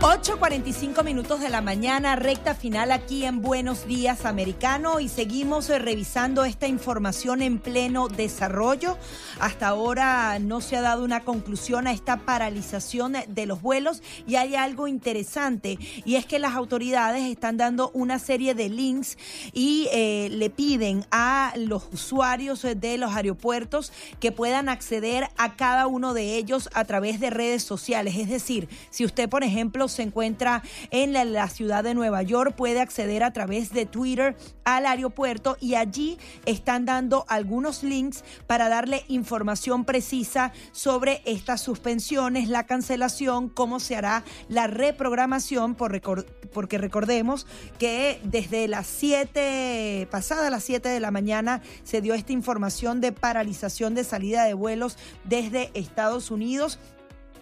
S1: 8.45 minutos de la mañana, recta final aquí en Buenos Días Americano y seguimos eh, revisando esta información en pleno desarrollo. Hasta ahora no se ha dado una conclusión a esta paralización de los vuelos y hay algo interesante y es que las autoridades están dando una serie de links y eh, le piden a los usuarios de los aeropuertos que puedan acceder a cada uno de ellos a través de redes sociales. Es decir, si usted, por ejemplo, se encuentra en la, ciudad de Nueva York, puede acceder a través de Twitter al aeropuerto y allí están dando algunos links para darle información precisa sobre estas suspensiones, la cancelación, cómo se hará la reprogramación, por recor- porque recordemos que desde las 7, pasada las 7 de la mañana, se dio esta información de paralización de salida de vuelos desde Estados Unidos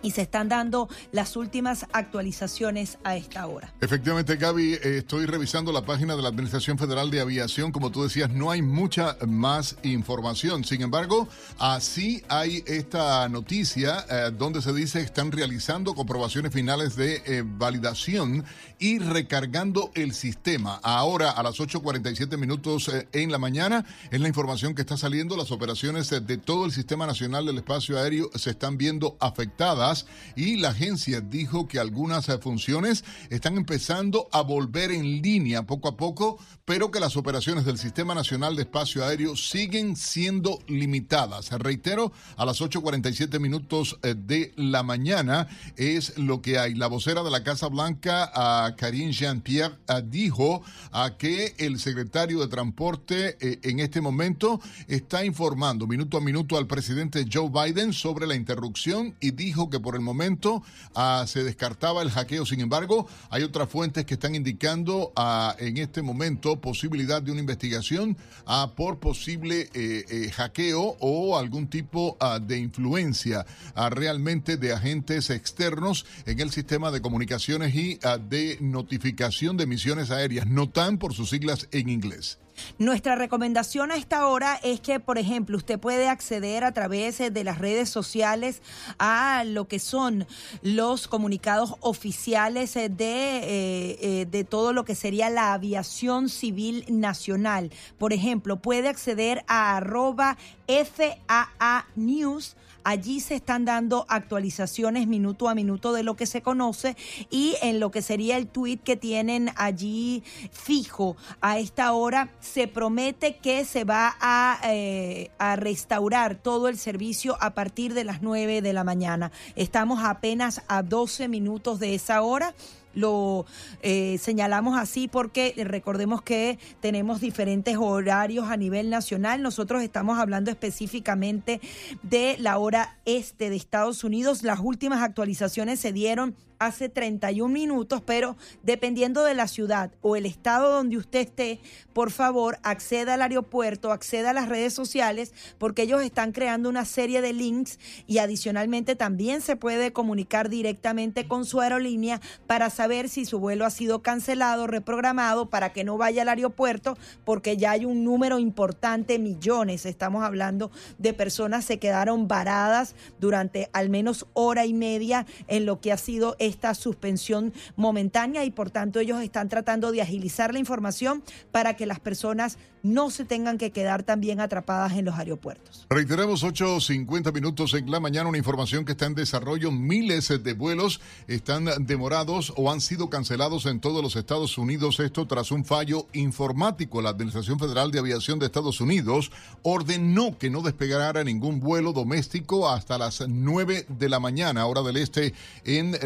S1: y se están dando las últimas actualizaciones a esta hora.
S2: Efectivamente, Gaby, eh, estoy revisando la página de la Administración Federal de Aviación. Como tú decías, no hay mucha más información. Sin embargo, así hay esta noticia eh, donde se dice que están realizando comprobaciones finales de eh, validación y recargando el sistema. Ahora, a las 8.47 minutos en la mañana, es la información que está saliendo. Las operaciones de todo el Sistema Nacional del Espacio Aéreo se están viendo afectadas y la agencia dijo que algunas eh, funciones están empezando a volver en línea poco a poco, pero que las operaciones del Sistema Nacional de Espacio Aéreo siguen siendo limitadas. Reitero, a las 8.47 minutos eh, de la mañana es lo que hay. La vocera de la Casa Blanca, Karine Jean-Pierre, ah, dijo a que el secretario de Transporte eh, en este momento está informando minuto a minuto al presidente Joe Biden sobre la interrupción y dijo que por el momento ah, se descartaba el hackeo. Sin embargo, hay otras fuentes que están indicando ah, en este momento posibilidad de una investigación ah, por posible eh, eh, hackeo o algún tipo de influencia realmente de agentes externos en el sistema de comunicaciones y de notificación de misiones aéreas, NOTAM por sus siglas en inglés.
S1: Nuestra recomendación a esta hora es que, por ejemplo, usted puede acceder a través eh, de las redes sociales a lo que son los comunicados oficiales eh, de, eh, de todo lo que sería la aviación civil nacional. Por ejemplo, puede acceder a arroba FAA News Allí se están dando actualizaciones minuto a minuto de lo que se conoce y en lo que sería el tweet que tienen allí fijo a esta hora, se promete que se va a, eh, a restaurar todo el servicio a partir de las 9 de la mañana. Estamos apenas a 12 minutos de esa hora lo eh, señalamos así porque recordemos que tenemos diferentes horarios a nivel nacional. Nosotros estamos hablando específicamente de la hora este de Estados Unidos. Las últimas actualizaciones se dieron hace 31 minutos, pero dependiendo de la ciudad o el estado donde usted esté, por favor, acceda al aeropuerto, acceda a las redes sociales, porque ellos están creando una serie de links y adicionalmente también se puede comunicar directamente con su aerolínea para saber si su vuelo ha sido cancelado, reprogramado, para que no vaya al aeropuerto, porque ya hay un número importante, millones, estamos hablando de personas se quedaron varadas durante al menos hora y media en lo que ha sido esta suspensión momentánea y por tanto ellos están tratando de agilizar la información para que las personas no se tengan que quedar también atrapadas en los aeropuertos.
S2: Reiteramos 8.50 minutos en la mañana, una información que está en desarrollo. Miles de vuelos están demorados o han sido cancelados en todos los Estados Unidos. Esto tras un fallo informático. La Administración Federal de Aviación de Estados Unidos ordenó que no despegara ningún vuelo doméstico hasta las 9 de la mañana, hora del este, en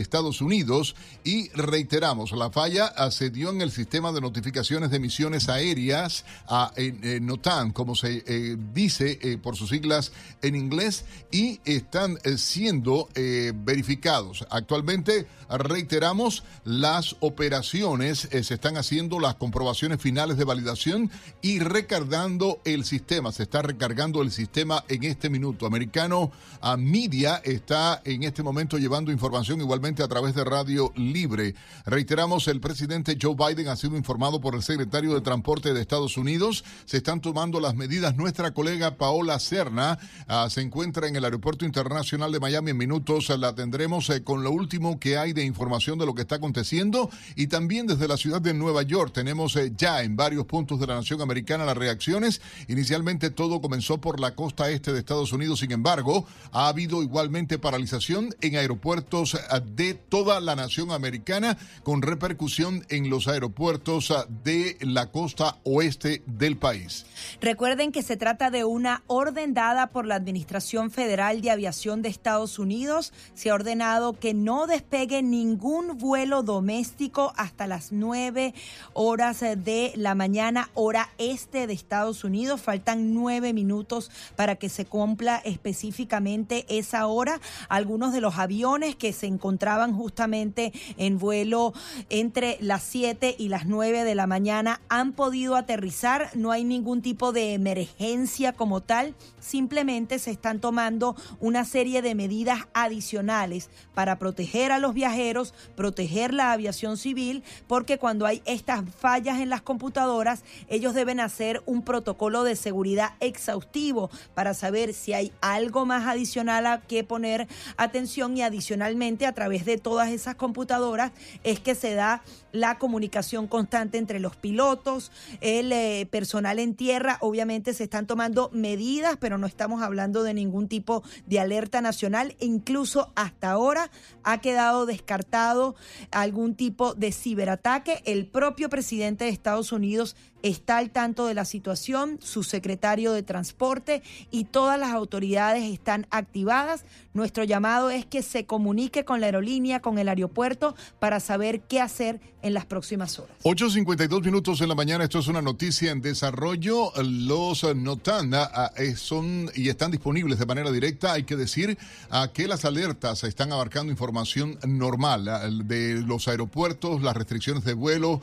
S2: Estados Unidos. Y reiteramos, la falla se dio en el sistema de notificaciones de emisiones aéreas a NOTAN, como se eh, dice eh, por sus siglas en inglés, y están eh, siendo verificados. Actualmente, reiteramos, las operaciones se están haciendo las comprobaciones finales de validación y recargando el sistema. Se está recargando el sistema en este minuto. Americano a Media está en este momento llevando información igualmente a través de Radio Libre. Reiteramos, el presidente Joe Biden ha sido informado por el secretario de Transporte de Estados Unidos. Se están tomando las medidas. Nuestra colega Paola Serna ah, se encuentra en el Aeropuerto Internacional de Miami. En minutos la tendremos eh, con lo último que hay de información de lo que está aconteciendo. Y también desde la ciudad de Nueva York tenemos eh, ya en varios puntos de la nación americana las reacciones. Inicialmente todo comenzó por la costa este de Estados Unidos. Sin embargo, ha habido igualmente paralización en aeropuertos ah, de toda la nación americana con repercusión en los aeropuertos ah, de la costa oeste del país.
S1: Recuerden que se trata de una orden dada por la Administración Federal de Aviación de Estados Unidos. Se ha ordenado que no despegue ningún vuelo doméstico hasta las 9 horas de la mañana, hora este de Estados Unidos. Faltan nueve minutos para que se cumpla específicamente esa hora. Algunos de los aviones que se encontraban justamente en vuelo entre las 7 y las 9 de la mañana han podido aterrizar. No hay ningún tipo de emergencia como tal. Simplemente se están tomando una serie de medidas adicionales para proteger a los viajeros, proteger la aviación civil, porque cuando hay estas fallas en las computadoras, ellos deben hacer un protocolo de seguridad exhaustivo para saber si hay algo más adicional a que poner atención y adicionalmente a través de todas esas computadoras es que se da la comunicación constante entre los pilotos, el eh, personal en tierra. Obviamente se están tomando medidas, pero no estamos hablando de ningún tipo de alerta nacional. E incluso hasta ahora ha quedado descartado algún tipo de ciberataque. El propio presidente de Estados Unidos está al tanto de la situación, su secretario de Transporte y todas las autoridades están activadas. Nuestro llamado es que se comunique con la aerolínea, con el aeropuerto, para saber qué hacer en las próximas horas.
S2: 8.52 minutos en la mañana, esto es una noticia en desarrollo. Los NOTAN ah, eh, son y están disponibles de manera directa. Hay que decir ah, que las alertas están abarcando información normal ah, de los aeropuertos, las restricciones de vuelo.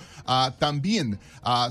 S2: También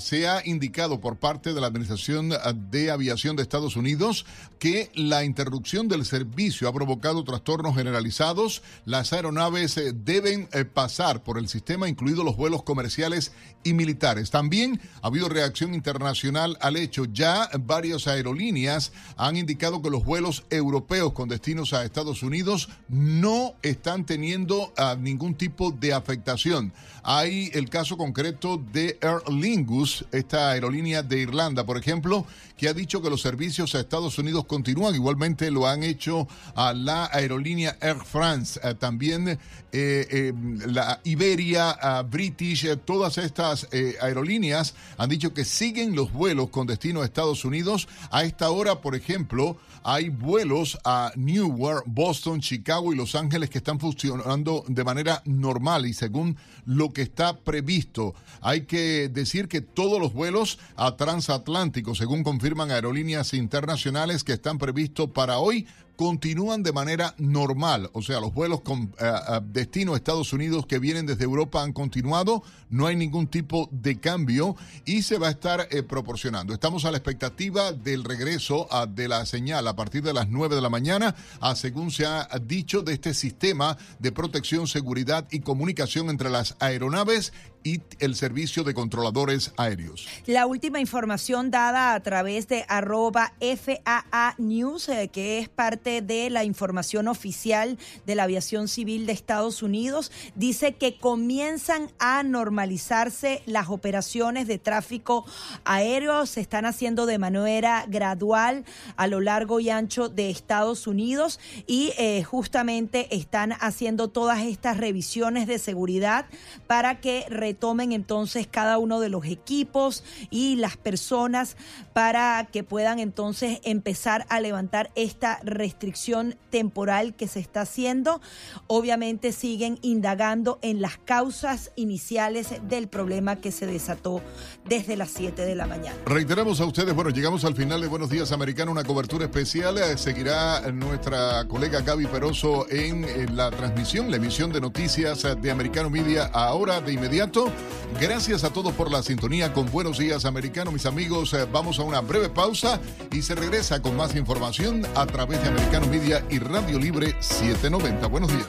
S2: se indicado por parte de la Administración de Aviación de Estados Unidos que la interrupción del servicio ha provocado trastornos generalizados. Las aeronaves eh, deben eh, pasar por el sistema, incluidos los vuelos comerciales y militares. También ha habido reacción internacional al hecho. Ya varias aerolíneas han indicado que los vuelos europeos con destinos a Estados Unidos no están teniendo ah, ningún tipo de afectación. Hay el caso concreto de Aer Lingus, esta aerolínea de Irlanda, por ejemplo, que ha dicho que los servicios a Estados Unidos continúan. Igualmente lo han hecho a la aerolínea Air France, eh, también eh, eh, la Iberia, British, todas estas aerolíneas han dicho que siguen los vuelos con destino a Estados Unidos. A esta hora, por ejemplo, hay vuelos a Newark, Boston, Chicago y Los Ángeles que están funcionando de manera normal y según lo que está previsto. Hay que decir que todos los vuelos a transatlántico, según confirman aerolíneas internacionales que están previstos para hoy, continúan de manera normal. O sea, los vuelos con eh, destino a Estados Unidos que vienen desde Europa han continuado, no hay ningún tipo de cambio y se va a estar eh, proporcionando. Estamos a la expectativa del regreso de la señal a partir de las 9 de la mañana, según se ha dicho, de este sistema de protección, seguridad y comunicación entre las aeronaves y el servicio de controladores aéreos.
S1: La última información dada a través de arroba FAA News, eh, que es parte de la información oficial de la aviación civil de Estados Unidos, dice que comienzan a normalizarse las operaciones de tráfico aéreo, se están haciendo de manera gradual a lo largo y ancho de Estados Unidos y eh, justamente están haciendo todas estas revisiones de seguridad para que retomen entonces cada uno de los equipos y las personas para que puedan entonces empezar a levantar esta restricción temporal que se está haciendo. Obviamente siguen indagando en las causas iniciales del problema que se desató desde las 7 de la mañana.
S2: Reiteramos a ustedes, bueno, llegamos al final de Buenos Días Americano, una cobertura especial. Eh, seguirá nuestra colega Gaby Peroso en, la transmisión, la emisión de noticias eh, de Americano Media ahora de inmediato. Gracias a todos por la sintonía con Buenos Días Americano, mis amigos. Eh, Vamos a una breve pausa y se regresa con más información a través de Americano Media y Radio Libre 790. Buenos días.